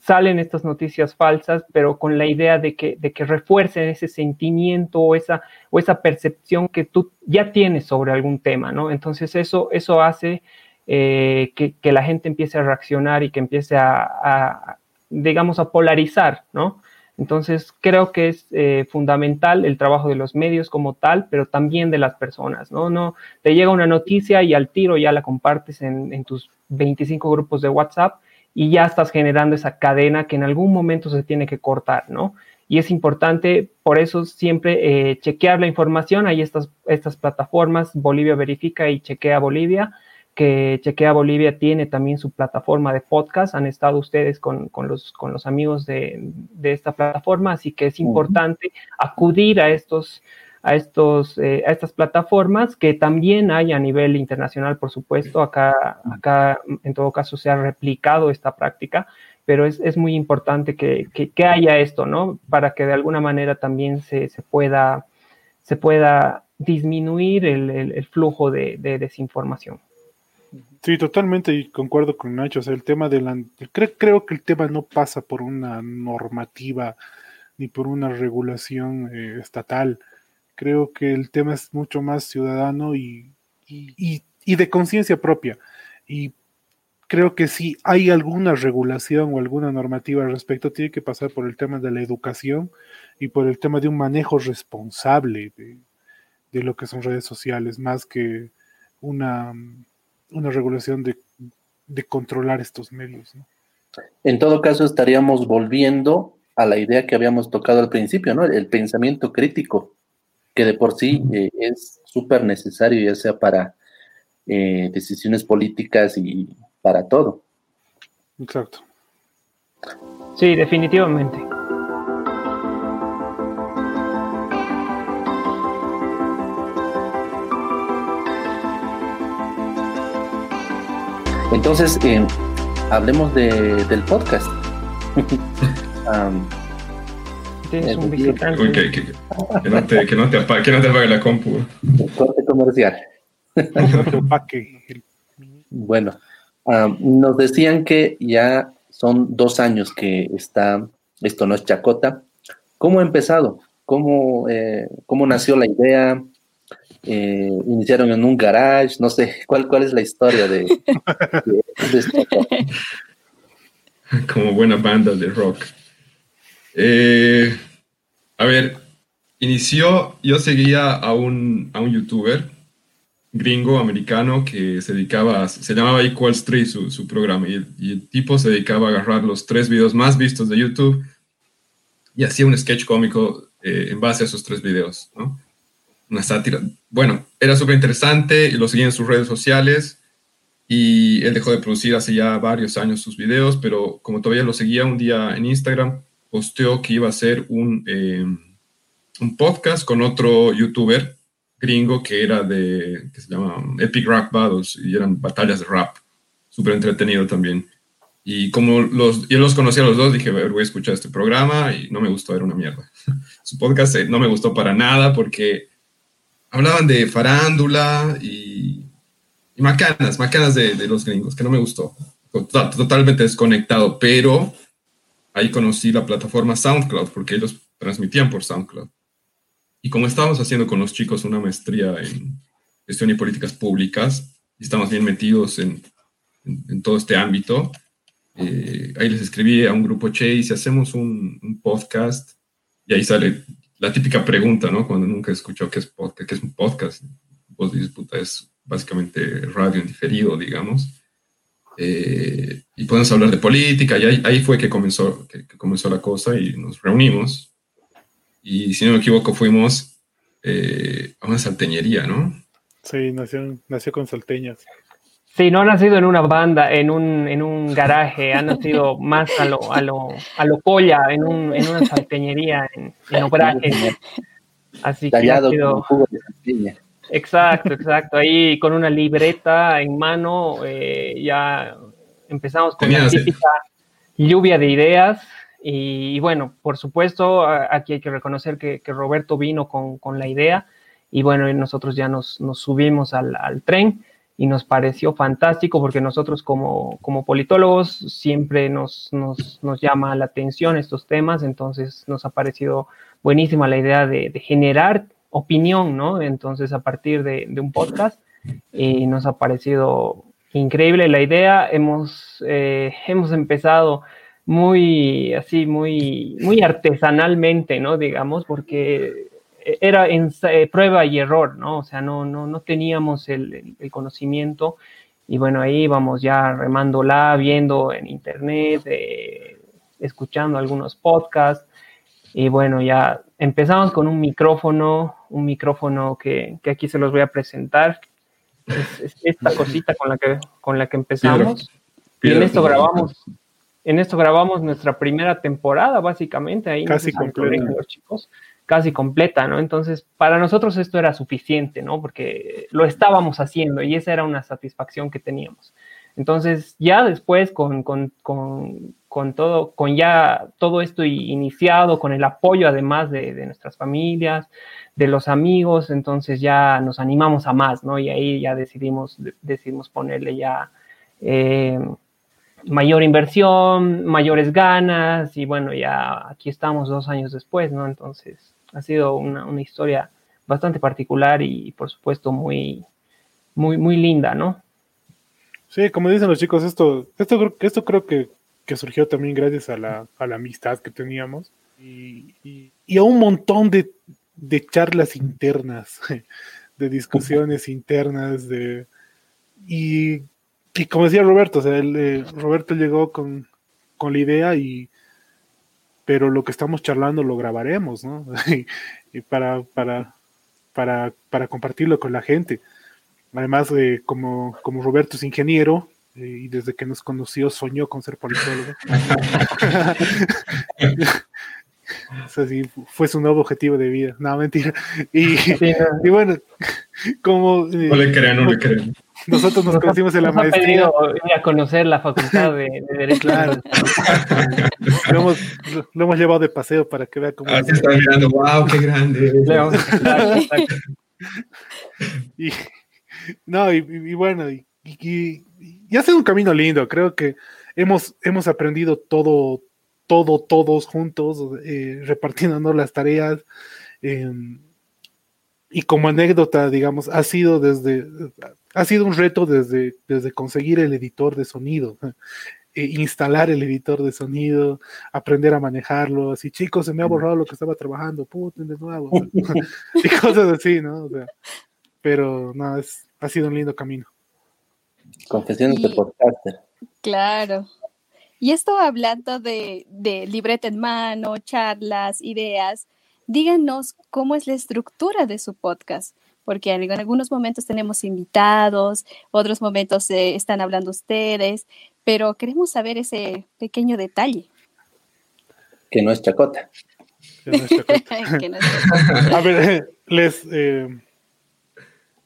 salen estas noticias falsas, pero con la idea de que, de que refuercen ese sentimiento o esa, o esa percepción que tú ya tienes sobre algún tema, ¿no? Entonces eso, eso hace eh, que, la gente empiece a reaccionar y que empiece a digamos, a polarizar, ¿no? Entonces, creo que es eh, fundamental el trabajo de los medios como tal, pero también de las personas, ¿no? No te llega una noticia y al tiro ya la compartes en, tus 25 grupos de WhatsApp y ya estás generando esa cadena que en algún momento se tiene que cortar, ¿no? Y es importante, por eso siempre eh, chequear la información. Hay estas, estas plataformas, Bolivia Verifica y Chequea Bolivia, que Chequea Bolivia tiene también su plataforma de podcast. Han estado ustedes con, los, con los amigos de, esta plataforma, así que es importante acudir a estos a, estos, eh, a estas plataformas que también hay a nivel internacional, por supuesto. Acá, acá en todo caso se ha replicado esta práctica, pero es, muy importante que, haya esto, ¿no? Para que de alguna manera también se, pueda, se pueda disminuir el, flujo de desinformación. Sí, totalmente y concuerdo con Nacho. O sea, el tema de la, creo, que el tema no pasa por una normativa ni por una regulación eh, estatal. Creo que el tema es mucho más ciudadano y, y, y de conciencia propia. Y creo que si hay alguna regulación o alguna normativa al respecto, tiene que pasar por el tema de la educación y por el tema de un manejo responsable de, de lo que son redes sociales, más que una una regulación de, controlar estos medios. En todo caso, estaríamos volviendo a la idea que habíamos tocado al principio, ¿no? El pensamiento crítico, que de por sí eh, es súper necesario, ya sea para eh, decisiones políticas y para todo. Exacto. Sí, definitivamente. Entonces, eh, hablemos de, del podcast. um, Tienes un que, que, no te, que, no te apague, que no te apague la compu. corte comercial. bueno, nos decían que ya son dos años que está, esto no es chacota. ¿Cómo ha empezado? ¿Cómo, eh, cómo nació la idea? Eh, iniciaron en un garage, no sé, ¿cuál, cuál es la historia de, esto? Como buena banda de rock. Eh, a ver, inició, yo seguía a un, a un youtuber gringo americano que se dedicaba, se llamaba Equal Street su, su programa, y el, tipo se dedicaba a agarrar los tres videos más vistos de YouTube y hacía un sketch cómico eh, en base a esos tres videos, ¿no? una sátira. Bueno, era súper interesante y lo seguía en sus redes sociales y él dejó de producir hace ya varios años sus videos, pero como todavía lo seguía un día en Instagram, posteó que iba a hacer un, eh, un podcast con otro youtuber gringo que era de, que se llama Epic Rap Battles y eran batallas de rap, súper entretenido también. Y como los, yo los conocía a los dos, dije, voy a escuchar este programa y no me gustó, era una mierda. Su podcast eh, no me gustó para nada porque hablaban de farándula y, macanas, macanas de, los gringos, que no me gustó. totalmente desconectado, pero ahí conocí la plataforma SoundCloud, porque ellos transmitían por SoundCloud. Y como estábamos haciendo con los chicos una maestría en gestión y políticas públicas, y estamos bien metidos en, todo este ámbito, eh, ahí les escribí a un grupo Che y hacemos un, un podcast, y ahí sale la típica pregunta, ¿no? Cuando nunca escuchó qué es podcast, qué es un podcast. Vos dices, puta, es básicamente radio en diferido, digamos. Eh, y podemos hablar de política, y ahí, fue que comenzó, que, comenzó la cosa y nos reunimos. Y si no me equivoco, fuimos eh, a una salteñería, ¿no? Sí, nació, nació con salteñas. Sí, no ha nacido en una banda, en un, en un garaje, ha nacido más a lo, a lo, a lo polla, en, un, en una salteñería, en, en Obraje. Así que ha sido... Exacto, exacto. Ahí con una libreta en mano, eh, ya empezamos con la típica lluvia de ideas. Y, bueno, por supuesto, aquí hay que reconocer que, Roberto vino con, la idea. Y bueno, nosotros ya nos, subimos al, tren y nos pareció fantástico porque nosotros como, como politólogos siempre nos, nos, llama la atención estos temas, entonces nos ha parecido buenísima la idea de, generar opinión, ¿no? Entonces a partir de, un podcast y nos ha parecido increíble la idea, hemos, eh, hemos empezado muy así, muy, muy artesanalmente, ¿no? Digamos, porque era en eh, prueba y error, ¿no? O sea, no, no, no teníamos el, conocimiento y bueno, ahí vamos ya remándola, viendo en internet, eh, escuchando algunos podcasts y bueno, ya empezamos con un micrófono, un micrófono que, aquí se los voy a presentar. Es, esta cosita con la que, con la que empezamos. y en esto grabamos en esto grabamos nuestra primera temporada, básicamente, ahí casi completa. los chicos, casi completa, ¿no? Entonces, para nosotros esto era suficiente, ¿no? Porque lo estábamos haciendo y esa era una satisfacción que teníamos. Entonces, ya después, con, con, con, con todo, con ya todo esto iniciado, con el apoyo además de, de, nuestras familias, de los amigos, entonces ya nos animamos a más, ¿no? Y ahí ya decidimos, decidimos ponerle ya... Eh, mayor inversión, mayores ganas y bueno, ya aquí estamos dos años después, ¿no? Entonces ha sido una, historia bastante particular y por supuesto muy, muy, muy linda, ¿no? Sí, como dicen los chicos, esto, esto, esto creo que, que surgió también gracias a la, a la amistad que teníamos y, y, a un montón de, de charlas internas, de discusiones internas, de, y y como decía Roberto, o sea, eh, Roberto llegó con, la idea y pero lo que estamos charlando lo grabaremos, ¿no? para, para, para, para compartirlo con la gente. Además, como, como Roberto es ingeniero, y desde que nos conoció soñó con ser politólogo. o sea, sí, fue su nuevo objetivo de vida. No, mentira. Y, y bueno, como... no le crean, no le crean. Nosotros nos conocimos en la maestría. Ir a conocer la facultad de, Derecho. Claro. lo, hemos, lo, hemos, llevado de paseo para que vea cómo. Ah, se está mirando, wow, qué grande. y, no, y, bueno, y, y, ha sido un camino lindo. Creo que hemos, hemos aprendido todo, todo, todos juntos, eh, repartiéndonos las tareas. Eh, y como anécdota, digamos, ha sido desde, ha sido un reto desde, desde conseguir el editor de sonido, e instalar el editor de sonido, aprender a manejarlo, así, chicos, se me ha borrado lo que estaba trabajando, puto, de nuevo, y cosas así, ¿no? pero no, es, ha sido un lindo camino. Confesiones de podcaster. Claro. Y esto hablando de, de libreta en mano, charlas, ideas, díganos cómo es la estructura de su podcast, porque en algunos momentos tenemos invitados, otros momentos eh, están hablando ustedes, pero queremos saber ese pequeño detalle. Que no es chacota. Que no es chacota. A ver, les... Eh,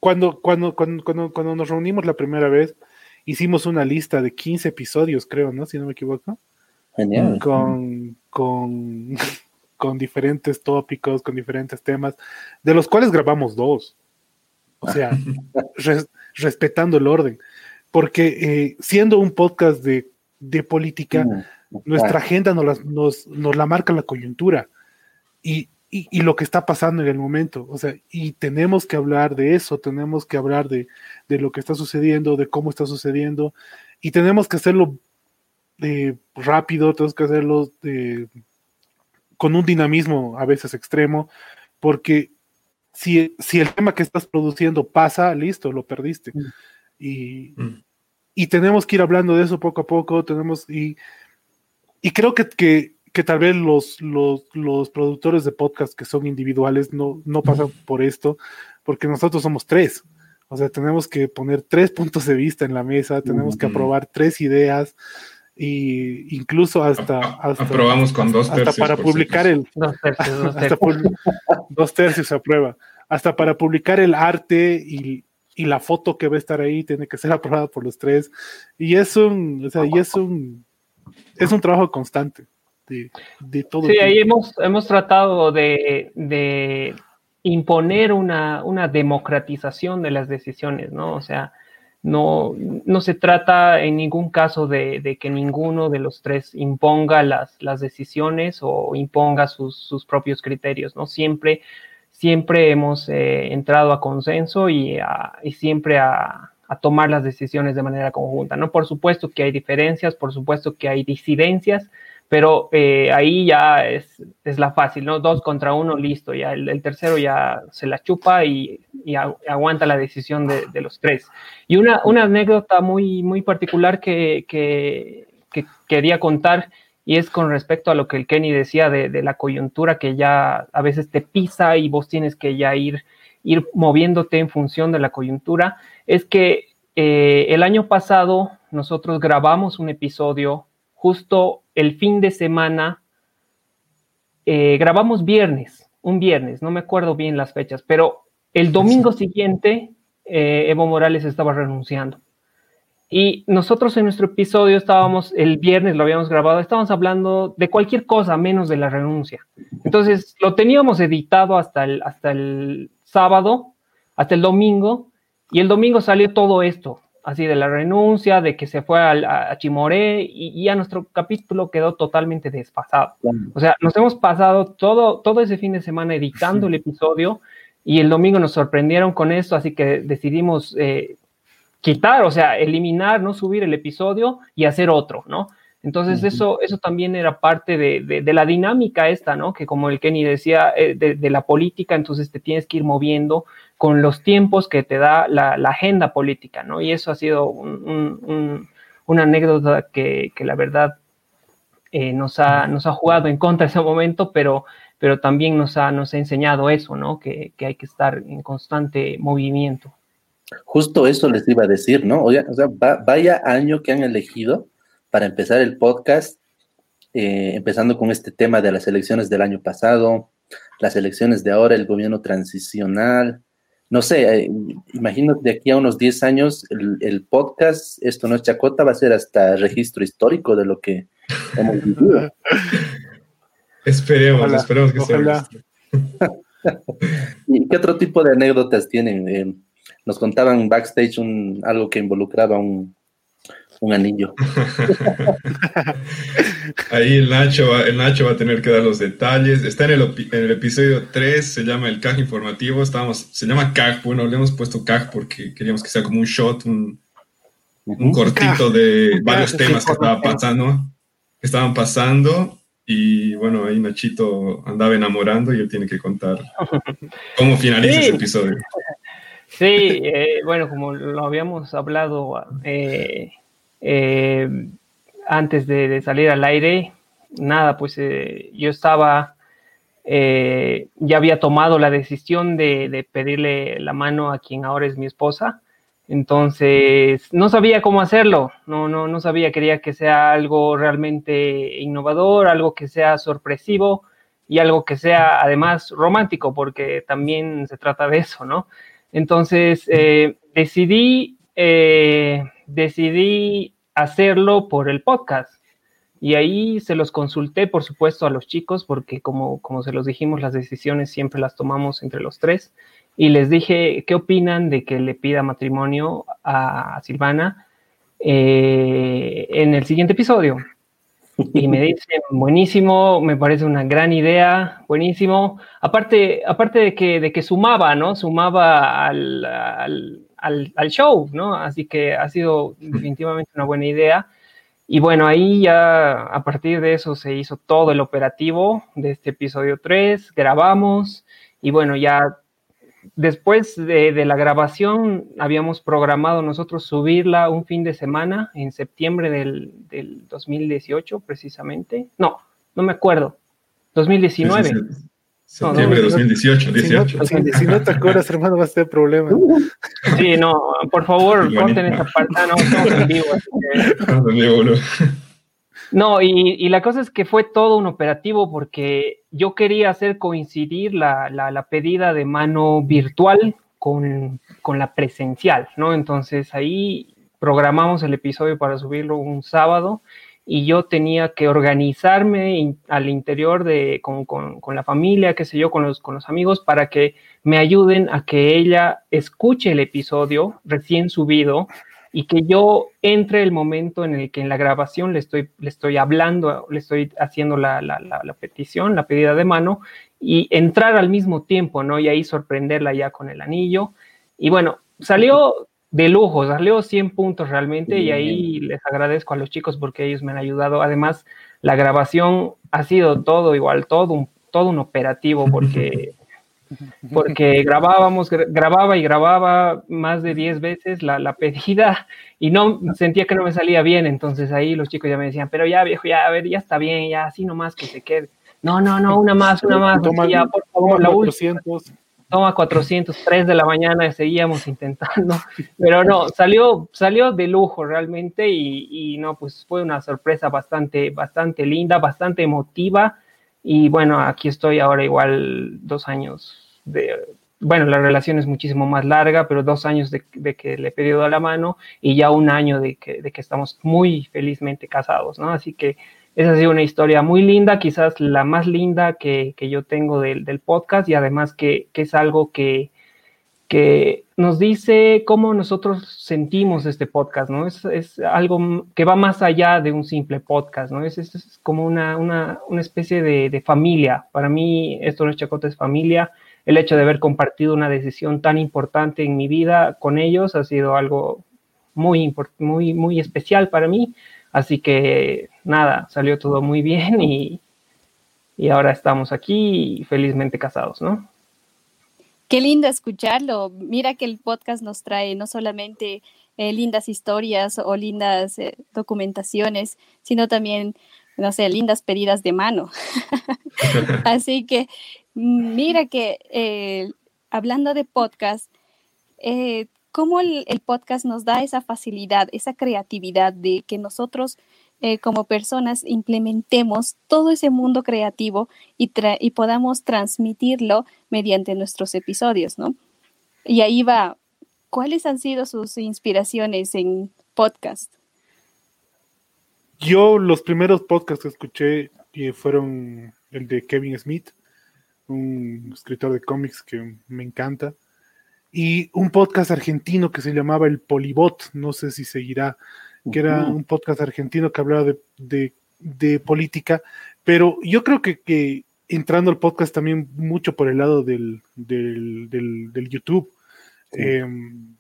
cuando, cuando, cuando, cuando, nos reunimos la primera vez, hicimos una lista de 15 episodios, creo, ¿no? Si no me equivoco. Genial. Con, con, con diferentes tópicos, con diferentes temas, de los cuales grabamos dos. O sea, respetando el orden. Porque eh, siendo un podcast de, política, mm, nuestra agenda nos la, nos, la marca la coyuntura y, lo que está pasando en el momento. O sea, y tenemos que hablar de eso, tenemos que hablar de, lo que está sucediendo, de cómo está sucediendo, y tenemos que hacerlo eh, rápido, tenemos que hacerlo de con un dinamismo a veces extremo, porque si, si el tema que estás produciendo pasa, listo, lo perdiste. Mm. Y, mm. y, tenemos que ir hablando de eso poco a poco, tenemos, y, y creo que, que, que tal vez los, los, los, productores de podcast que son individuales no, no pasan por esto, porque nosotros somos tres. O sea, tenemos que poner tres puntos de vista en la mesa, tenemos que aprobar tres ideas, y incluso hasta, hasta aprobamos con dos tercios hasta para publicar el dos tercios, dos aprueba. Hasta para publicar el arte y, y, la foto que va a estar ahí tiene que ser aprobada por los tres. Y es un o sea, y es un es un trabajo constante de, todo. Sí, ahí hemos, hemos tratado de, de imponer una, una, democratización de las decisiones, ¿no? O sea, no, no se trata en ningún caso de, de que ninguno de los tres imponga las, las decisiones o imponga sus, sus, propios criterios, ¿no? Siempre, siempre hemos eh, entrado a consenso y, a, y siempre a, a tomar las decisiones de manera conjunta, ¿no? Por supuesto que hay diferencias, por supuesto que hay disidencias, pero eh, ahí ya es, es, la fácil, ¿no? Dos contra uno, listo, ya el, tercero ya se la chupa y, y aguanta la decisión de, los tres. Y una, una anécdota muy, muy particular que, que, que, quería contar y es con respecto a lo que el Kenny decía de, de, la coyuntura que ya a veces te pisa y vos tienes que ya ir, ir moviéndote en función de la coyuntura, es que eh, el año pasado nosotros grabamos un episodio justo el fin de semana, eh, grabamos viernes, un viernes, no me acuerdo bien las fechas, pero el domingo siguiente eh, Evo Morales estaba renunciando. Y nosotros en nuestro episodio estábamos, el viernes lo habíamos grabado, estábamos hablando de cualquier cosa menos de la renuncia. Entonces lo teníamos editado hasta el, hasta el sábado, hasta el domingo, y el domingo salió todo esto, así de la renuncia, de que se fue a, a Chimoré y, ya nuestro capítulo quedó totalmente desfasado. O sea, nos hemos pasado todo, todo ese fin de semana editando el episodio y el domingo nos sorprendieron con esto, así que decidimos eh, quitar, o sea, eliminar, no subir el episodio y hacer otro, ¿no? Entonces uh -huh. eso, eso también era parte de, de, de, la dinámica esta, ¿no? Que como el Kenny decía, eh, de, de, la política, entonces te tienes que ir moviendo con los tiempos que te da la, la agenda política, ¿no? Y eso ha sido un, un, un, una anécdota que, que la verdad eh, nos, ha, nos ha jugado en contra ese momento, pero, pero también nos ha, nos ha enseñado eso, ¿no? Que, que hay que estar en constante movimiento. Justo eso les iba a decir, ¿no? O sea, o sea va, vaya año que han elegido para empezar el podcast, eh, empezando con este tema de las elecciones del año pasado, las elecciones de ahora, el gobierno transicional. No sé, eh, imagino de aquí a unos 10 años el, el, podcast, esto no es chacota, va a ser hasta registro histórico de lo que hemos vivido. esperemos, ojalá, esperemos que ojalá. sea. ¿Y qué otro tipo de anécdotas tienen? Eh, nos contaban backstage un, algo que involucraba un, un anillo. Ahí el Nacho, va, el Nacho va a tener que dar los detalles. Está en el, en el episodio 3, se llama el CAG informativo. Estábamos, se llama CAG, bueno, le hemos puesto CAG porque queríamos que sea como un shot, un, un cortito de varios temas que estaba pasando, que estaban pasando. Y bueno, ahí Nachito andaba enamorando y él tiene que contar cómo finaliza sí. ese episodio. Sí, eh, bueno, como lo habíamos hablado eh, eh, antes de, de, salir al aire, nada, pues eh, yo estaba, eh, ya había tomado la decisión de, de, pedirle la mano a quien ahora es mi esposa, entonces no sabía cómo hacerlo, no, no, no sabía, quería que sea algo realmente innovador, algo que sea sorpresivo y algo que sea además romántico, porque también se trata de eso, ¿no? Entonces eh, decidí, eh, decidí hacerlo por el podcast. Y ahí se los consulté, por supuesto, a los chicos, porque como, como se los dijimos, las decisiones siempre las tomamos entre los tres. Y les dije, ¿qué opinan de que le pida matrimonio a Silvana eh, en el siguiente episodio? Y me dicen, buenísimo, me parece una gran idea, buenísimo. Aparte, aparte de, que, de que sumaba, ¿no? Sumaba al, al, al, al, show, ¿no? Así que ha sido definitivamente una buena idea. Y bueno, ahí ya a partir de eso se hizo todo el operativo de este episodio 3, grabamos y bueno, ya después de, de, la grabación habíamos programado nosotros subirla un fin de semana en septiembre del, del 2018 precisamente. No, no me acuerdo. 2019. Sí, sí, sí. Septiembre de no, 2018, 18. Si no, si no te acuerdas, hermano, vas a tener problemas. Sí, no, por favor, corten esa parte. Ah, no, estamos en vivo. Que... No, y, y, la cosa es que fue todo un operativo porque yo quería hacer coincidir la, la, la pedida de mano virtual con, con, la presencial, ¿no? Entonces ahí programamos el episodio para subirlo un sábado y yo tenía que organizarme al interior de, con, con, con, la familia, qué sé yo, con los, con los amigos, para que me ayuden a que ella escuche el episodio recién subido y que yo entre el momento en el que en la grabación le estoy, le estoy hablando, le estoy haciendo la, la, la, petición, la pedida de mano, y entrar al mismo tiempo, ¿no? Y ahí sorprenderla ya con el anillo. Y bueno, salió de lujo, salió 100 puntos realmente y ahí les agradezco a los chicos porque ellos me han ayudado. Además, la grabación ha sido todo igual, todo un, todo un operativo porque porque grabábamos, grababa y grababa más de 10 veces la, la, pedida y no sentía que no me salía bien, entonces ahí los chicos ya me decían, pero ya viejo, ya a ver, ya está bien, ya así nomás que se quede. No, no, no, una más, una más, toma, ya, por favor, la 400. Toma 403 de la mañana, seguíamos intentando, pero no, salió, salió de lujo realmente y, no, pues fue una sorpresa bastante, bastante linda, bastante emotiva y bueno, aquí estoy ahora igual dos años de, bueno, la relación es muchísimo más larga, pero dos años de, que le he pedido a la mano y ya un año de que estamos muy felizmente casados, ¿no? Así que esa ha sido una historia muy linda, quizás la más linda que, que yo tengo del, del, podcast y además que, que es algo que, que nos dice cómo nosotros sentimos este podcast, ¿no? Es, es, algo que va más allá de un simple podcast, ¿no? Es, es, como una, una, una especie de, de, familia. Para mí, esto no es Chacota, es familia. El hecho de haber compartido una decisión tan importante en mi vida con ellos ha sido algo muy, muy, muy especial para mí. Así que, nada, salió todo muy bien y, y ahora estamos aquí felizmente casados, ¿no? Qué lindo escucharlo. Mira que el podcast nos trae no solamente eh, lindas historias o lindas eh, documentaciones, sino también, no sé, lindas pedidas de mano. Así que mira que eh, hablando de podcast, cómo el, podcast nos da esa facilidad, esa creatividad de que nosotros eh, como personas implementemos todo ese mundo creativo y, podamos transmitirlo mediante nuestros episodios, ¿no? Y ahí va, ¿cuáles han sido sus inspiraciones en podcast? Yo los primeros podcasts que escuché eh, fueron el de Kevin Smith, un escritor de cómics que me encanta, y un podcast argentino que se llamaba El Polibot, no sé si seguirá que era un podcast argentino que hablaba de, política, pero yo creo que, entrando al podcast también mucho por el lado del, del, YouTube. Em,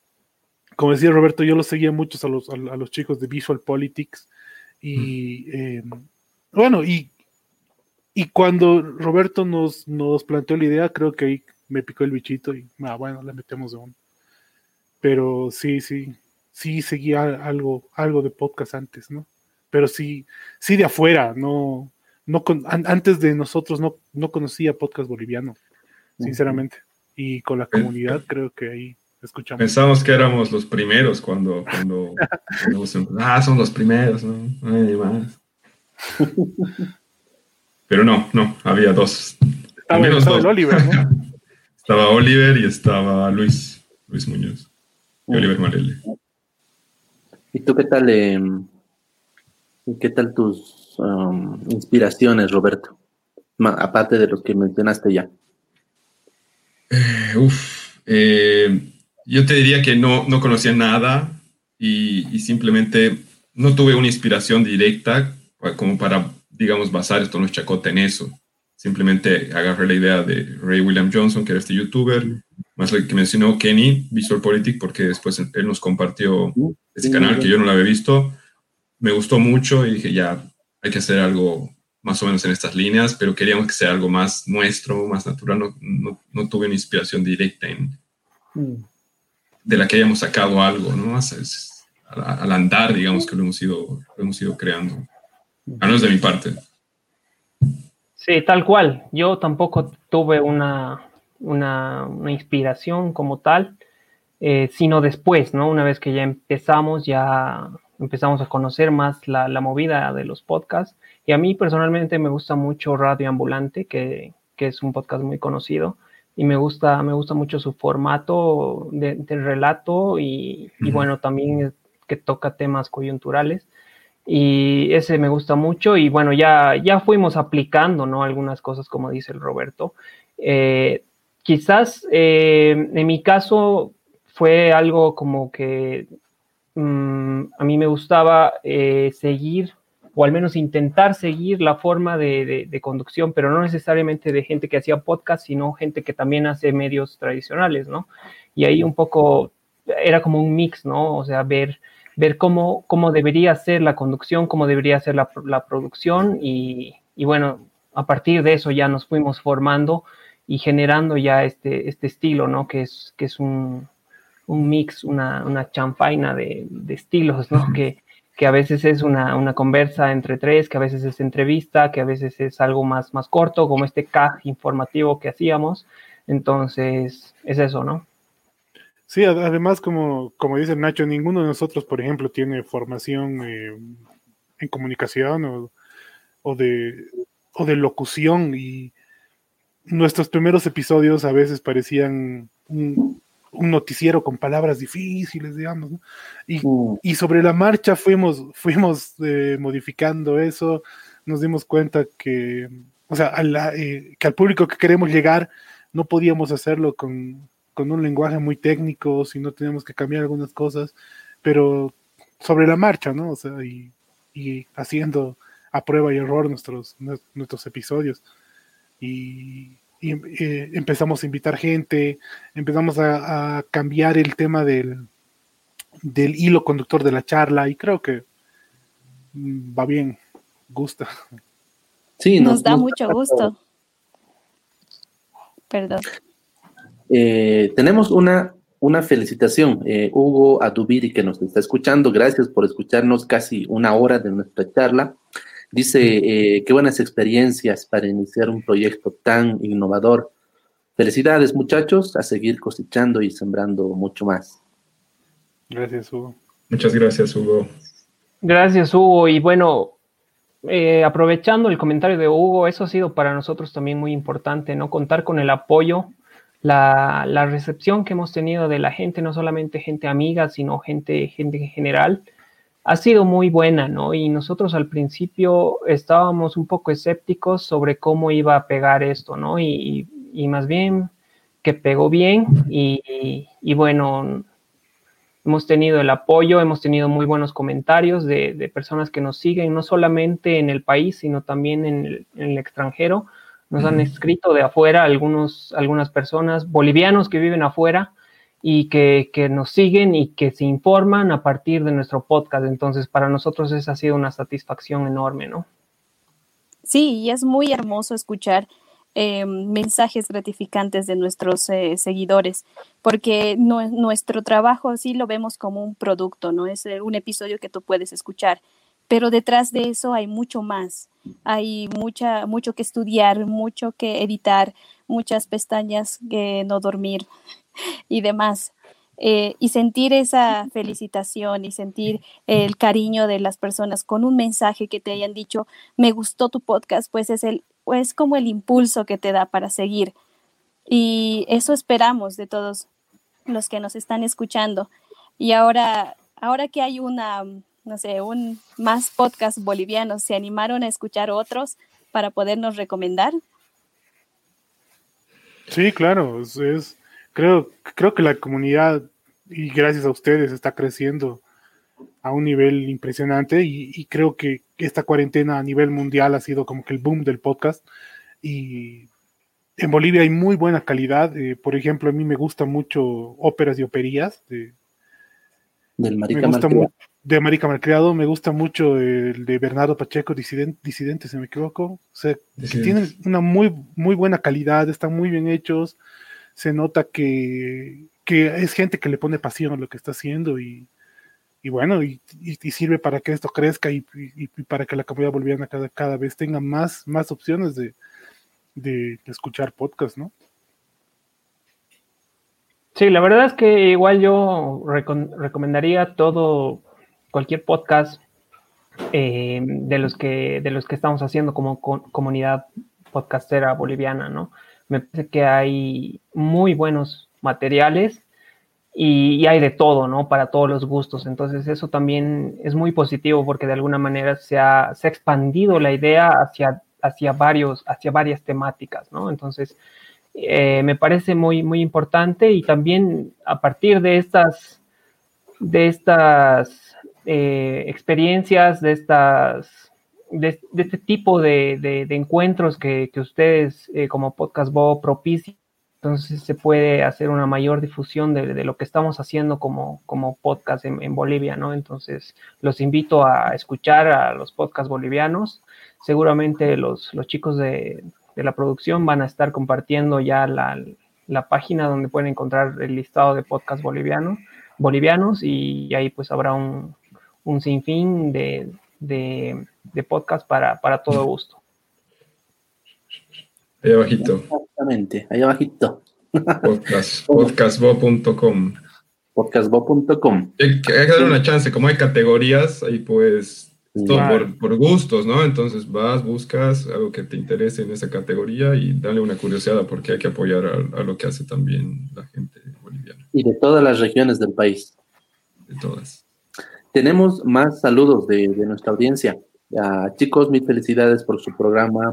como decía Roberto, yo los seguía muchos a los, a, los chicos de Visual Politics. Y em, bueno, y, y cuando Roberto nos, nos planteó la idea, creo que ahí me picó el bichito y ah, bueno, le metemos de uno. Pero sí, sí, sí seguía algo, algo de podcast antes, ¿no? Pero sí, sí de afuera, no, no con, antes de nosotros no, no conocía podcast boliviano, sinceramente. Y con la comunidad creo que ahí escuchamos. Pensamos que éramos los primeros cuando, cuando, ah, son los primeros, ¿no? hay más. Pero no, no, había dos. Estaba, dos. Oliver, ¿no? estaba Oliver y estaba Luis, Luis Muñoz. Y Oliver Marelli. ¿Y tú qué tal, eh, qué tal tus um, inspiraciones, Roberto? aparte de lo que mencionaste ya. Eh, uf, eh, yo te diría que no, no conocía nada y, simplemente no tuve una inspiración directa como para, digamos, basar esto en chacota en eso. Simplemente agarré la idea de Ray William Johnson, que era este youtuber, más lo que mencionó Kenny, Visual Politic, porque después él nos compartió ese canal que yo no lo había visto. Me gustó mucho y dije, ya, hay que hacer algo más o menos en estas líneas, pero queríamos que sea algo más nuestro, más natural. No, no, tuve una inspiración directa en, mm. de la que hayamos sacado algo, ¿no? al, andar, digamos, que lo hemos ido, lo hemos ido creando. A menos de mi parte. Sí, tal cual. Yo tampoco tuve una, una, inspiración como tal, eh, sino después, ¿no? Una vez que ya empezamos, ya empezamos a conocer más la, movida de los podcasts. Y a mí personalmente me gusta mucho Radio Ambulante, que, es un podcast muy conocido. Y me gusta, me gusta mucho su formato de, relato y, y, bueno, también que toca temas coyunturales. Y ese me gusta mucho y bueno, ya, ya fuimos aplicando, ¿no? Algunas cosas como dice el Roberto. Eh, quizás eh, en mi caso fue algo como que mm, a mí me gustaba eh, seguir o al menos intentar seguir la forma de, conducción, pero no necesariamente de gente que hacía podcast, sino gente que también hace medios tradicionales, ¿no? Y ahí un poco era como un mix, ¿no? O sea, ver, ver cómo, cómo debería ser la conducción, cómo debería ser la, producción y, bueno, a partir de eso ya nos fuimos formando y generando ya este, este estilo, ¿no? Que es, que es un, mix, una, una champaina de, estilos, ¿no? Que, que a veces es una, una, conversa entre tres, que a veces es entrevista, que a veces es algo más, más corto, como este CAG informativo que hacíamos. Entonces, es eso, ¿no? Sí, además, como, como dice Nacho, ninguno de nosotros, por ejemplo, tiene formación eh, en comunicación o, o, de, o de locución y nuestros primeros episodios a veces parecían un, un noticiero con palabras difíciles, digamos, ¿no? y, mm. y, sobre la marcha fuimos, fuimos eh, modificando eso, nos dimos cuenta que, o sea, eh, que al público que queremos llegar no podíamos hacerlo con, con un lenguaje muy técnico, si no teníamos que cambiar algunas cosas, pero sobre la marcha, ¿no? O sea, y, y haciendo a prueba y error nuestros, nuestros episodios. Y, y eh, empezamos a invitar gente, empezamos a, cambiar el tema del, del, hilo conductor de la charla y creo que mm, va bien, gusta. Sí, nos, da mucho gusto. Perdón. Eh, tenemos una, una felicitación, eh, Hugo Adubiri, que nos está escuchando. Gracias por escucharnos casi una hora de nuestra charla. Dice, eh, qué buenas experiencias para iniciar un proyecto tan innovador. Felicidades muchachos, a seguir cosechando y sembrando mucho más. Gracias, Hugo. Muchas gracias, Hugo. Gracias, Hugo. Y bueno, eh, aprovechando el comentario de Hugo, eso ha sido para nosotros también muy importante, ¿no? Contar con el apoyo, la, recepción que hemos tenido de la gente, no solamente gente amiga, sino gente, gente en general ha sido muy buena, ¿no? Y nosotros al principio estábamos un poco escépticos sobre cómo iba a pegar esto, ¿no? Y, más bien que pegó bien y, bueno, hemos tenido el apoyo, hemos tenido muy buenos comentarios de, personas que nos siguen, no solamente en el país, sino también en el, extranjero. Nos han escrito de afuera algunos, algunas personas, bolivianos que viven afuera, y que, nos siguen y que se informan a partir de nuestro podcast. Entonces, para nosotros esa ha sido una satisfacción enorme, ¿no? Sí, y es muy hermoso escuchar em, mensajes gratificantes de nuestros eh, seguidores, porque nuestro trabajo sí lo vemos como un producto, ¿no? Es eh, un episodio que tú puedes escuchar, pero detrás de eso hay mucho más. Hay mucha, mucho que estudiar, mucho que editar, muchas pestañas que no dormir, y demás. Eh, y sentir esa felicitación y sentir el cariño de las personas con un mensaje que te hayan dicho, me gustó tu podcast, pues es, el, es como el impulso que te da para seguir. Y eso esperamos de todos los que nos están escuchando. Y ahora, ahora que hay una, no sé, un más podcast bolivianos, ¿se animaron a escuchar otros para podernos recomendar? Sí, claro, es creo, creo que la comunidad, y gracias a ustedes, está creciendo a un nivel impresionante y, creo que esta cuarentena a nivel mundial ha sido como que el boom del podcast y en Bolivia hay muy buena calidad, eh, por ejemplo, a mí me gusta mucho óperas y operías de, del Marica de Marica Malcriado, me gusta mucho el de Bernardo Pacheco, Disidente, Disidente si me equivoco, o sea, tienen una muy, muy buena calidad, están muy bien hechos, se nota que, es gente que le pone pasión a lo que está haciendo y, bueno, y, sirve para que esto crezca y, para que la comunidad boliviana cada, cada vez tenga más, más opciones de, escuchar podcast, ¿no? Sí, la verdad es que igual yo recomendaría todo, cualquier podcast eh, de los que de los que estamos haciendo como comunidad podcastera boliviana, ¿no? Me parece que hay muy buenos materiales. y, hay de todo, ¿no? Para todos los gustos. Entonces eso también es muy positivo porque de alguna manera se ha, expandido la idea hacia, hacia, varios, hacia varias temáticas, ¿no? Entonces eh, me parece muy, muy importante y también a partir de estas, de estas eh, experiencias, de estas de, este tipo de, encuentros que, ustedes eh, como Podcast Bo propician, entonces se puede hacer una mayor difusión de, lo que estamos haciendo como, como podcast en, Bolivia, ¿no? Entonces los invito a escuchar a los podcasts bolivianos. Seguramente los, chicos de, la producción van a estar compartiendo ya la, página donde pueden encontrar el listado de podcasts bolivianos, bolivianos y ahí pues habrá un, un sinfín de, de podcast para, para todo gusto. Ahí abajito. Exactamente, ahí abajito. Podcast, podcastbo.com. Podcastbo.com. Hay que darle una chance, como hay categorías, ahí pues todo por, por, gustos, ¿no? Entonces vas, buscas algo que te interese en esa categoría y dale una curiosidad porque hay que apoyar a, a, lo que hace también la gente boliviana. Y de todas las regiones del país. De todas. Tenemos más saludos de, de nuestra audiencia chicos, mil felicidades por su programa.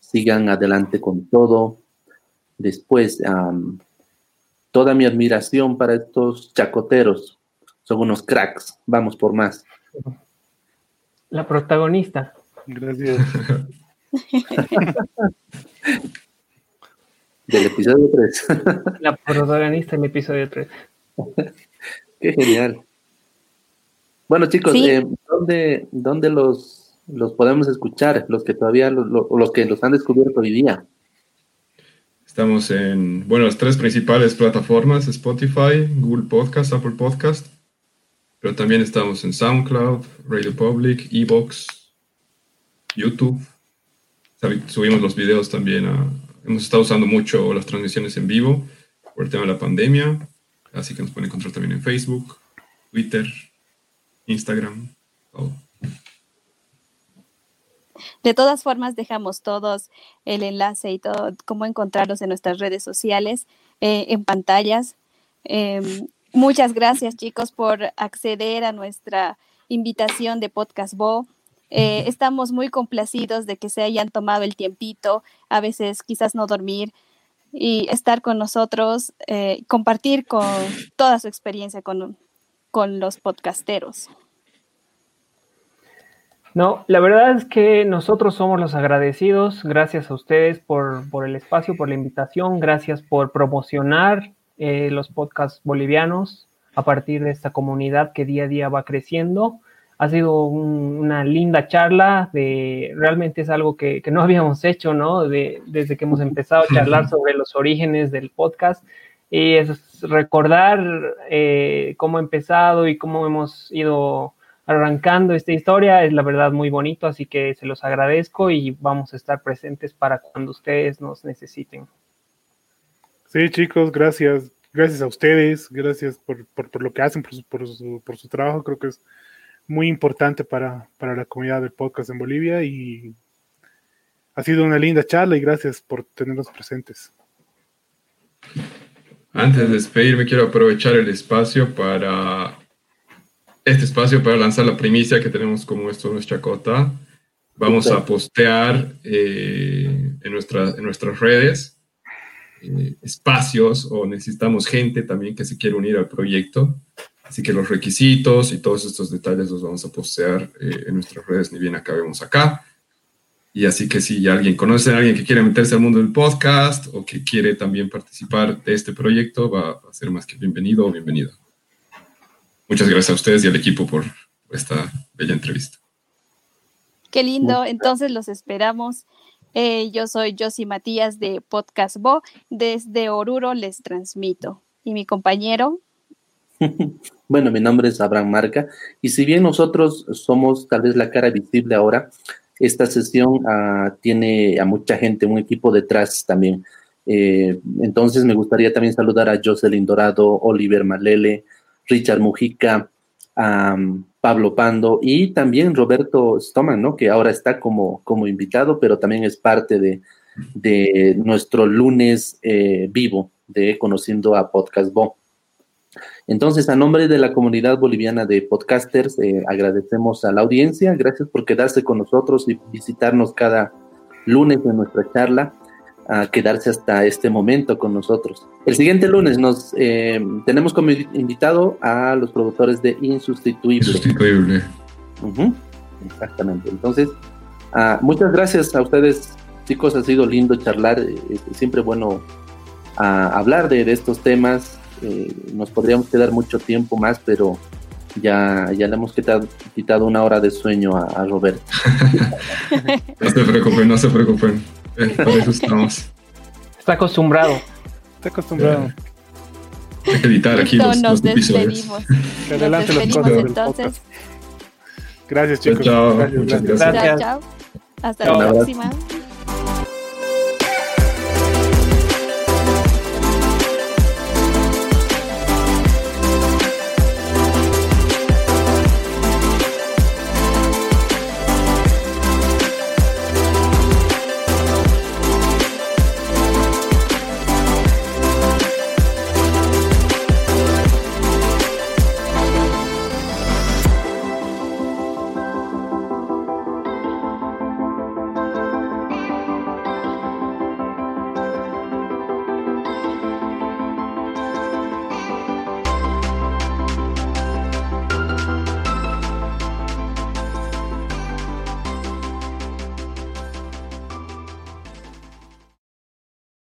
Sigan adelante con todo. Después, toda mi admiración para estos chacoteros. Son unos cracks. Vamos por más. La protagonista. Gracias. Del episodio 3. La protagonista del episodio 3. Qué genial. Bueno, chicos, eh, ¿dónde, los, los podemos escuchar? Los que todavía, los que los han descubierto hoy día. Estamos en, bueno, las tres principales plataformas, Spotify, Google Podcast, Apple Podcast, pero también estamos en SoundCloud, Radio Public, Evox, YouTube. Subimos los videos también. hemos estado usando mucho las transmisiones en vivo por el tema de la pandemia, así que nos pueden encontrar también en Facebook, Twitter, Instagram, De todas formas, dejamos todos el enlace y todo, cómo encontrarlos en nuestras redes sociales, eh, en pantallas. Em, muchas gracias, chicos, por acceder a nuestra invitación de Podcast Bo. Eh, estamos muy complacidos de que se hayan tomado el tiempito, a veces quizás no dormir y estar con nosotros, eh, compartir con toda su experiencia con, con los podcasteros. No, la verdad es que nosotros somos los agradecidos. Gracias a ustedes por, el espacio, por la invitación. Gracias por promocionar eh, los podcasts bolivianos a partir de esta comunidad que día a día va creciendo. Ha sido una linda charla. De, realmente es algo que, no habíamos hecho, ¿no? De, desde que hemos empezado a charlar sobre los orígenes del podcast. Y es recordar eh, cómo ha empezado y cómo hemos ido arrancando esta historia. Es la verdad muy bonito, así que se los agradezco y vamos a estar presentes para cuando ustedes nos necesiten. Sí, chicos, gracias. Gracias a ustedes, gracias por, lo que hacen, por su, por, su, por su, trabajo. Creo que es muy importante para, para la comunidad del podcast en Bolivia y ha sido una linda charla y gracias por tenernos presentes. Antes de despedirme, quiero aprovechar el espacio para este espacio para lanzar la primicia que tenemos como esto es Chacota. Vamos a postear eh, en, en nuestras redes eh, espacios o necesitamos gente también que se quiera unir al proyecto. Así que los requisitos y todos estos detalles los vamos a postear eh, en nuestras redes, ni bien acabemos acá. Y así que si alguien conoce a alguien que quiere meterse al mundo del podcast o que quiere también participar de este proyecto, va a ser más que bienvenido o bienvenida. Muchas gracias a ustedes y al equipo por esta bella entrevista. Qué lindo, entonces los esperamos. Eh, yo soy Josie Matías de Podcast Bo, desde Oruro les transmito. ¿Y mi compañero? Bueno, mi nombre es Abraham Marca y si bien nosotros somos tal vez la cara visible ahora, esta sesión ah, tiene a mucha gente, un equipo detrás también. Eh, entonces me gustaría también saludar a Jocelyn Dorado, Oliver Malele, Richard Mujica, Pablo Pando y también Roberto Stoman, ¿no? Que ahora está como, como invitado, pero también es parte de, nuestro lunes eh, vivo de Conociendo a Podcast Bo. Entonces, a nombre de la comunidad boliviana de podcasters, eh, agradecemos a la audiencia, gracias por quedarse con nosotros y visitarnos cada lunes en nuestra charla, a quedarse hasta este momento con nosotros. El siguiente lunes nos eh, tenemos como invitado a los productores de Insustituible. Insustituible. exactamente. Entonces, ah, muchas gracias a ustedes, chicos. Ha sido lindo charlar. Eh, siempre bueno ah, hablar de estos temas eh, nos podríamos quedar mucho tiempo más, pero ya, ya le hemos quitado, quitado una hora de sueño a, Roberto. no se preocupen, no se preocupen. Eh, para eso estamos. Está acostumbrado. Está acostumbrado. Hay que editar aquí los, nos episodios. adelante los entonces. Gracias, chicos. Chao, Muchas gracias. Chao, Hasta la próxima.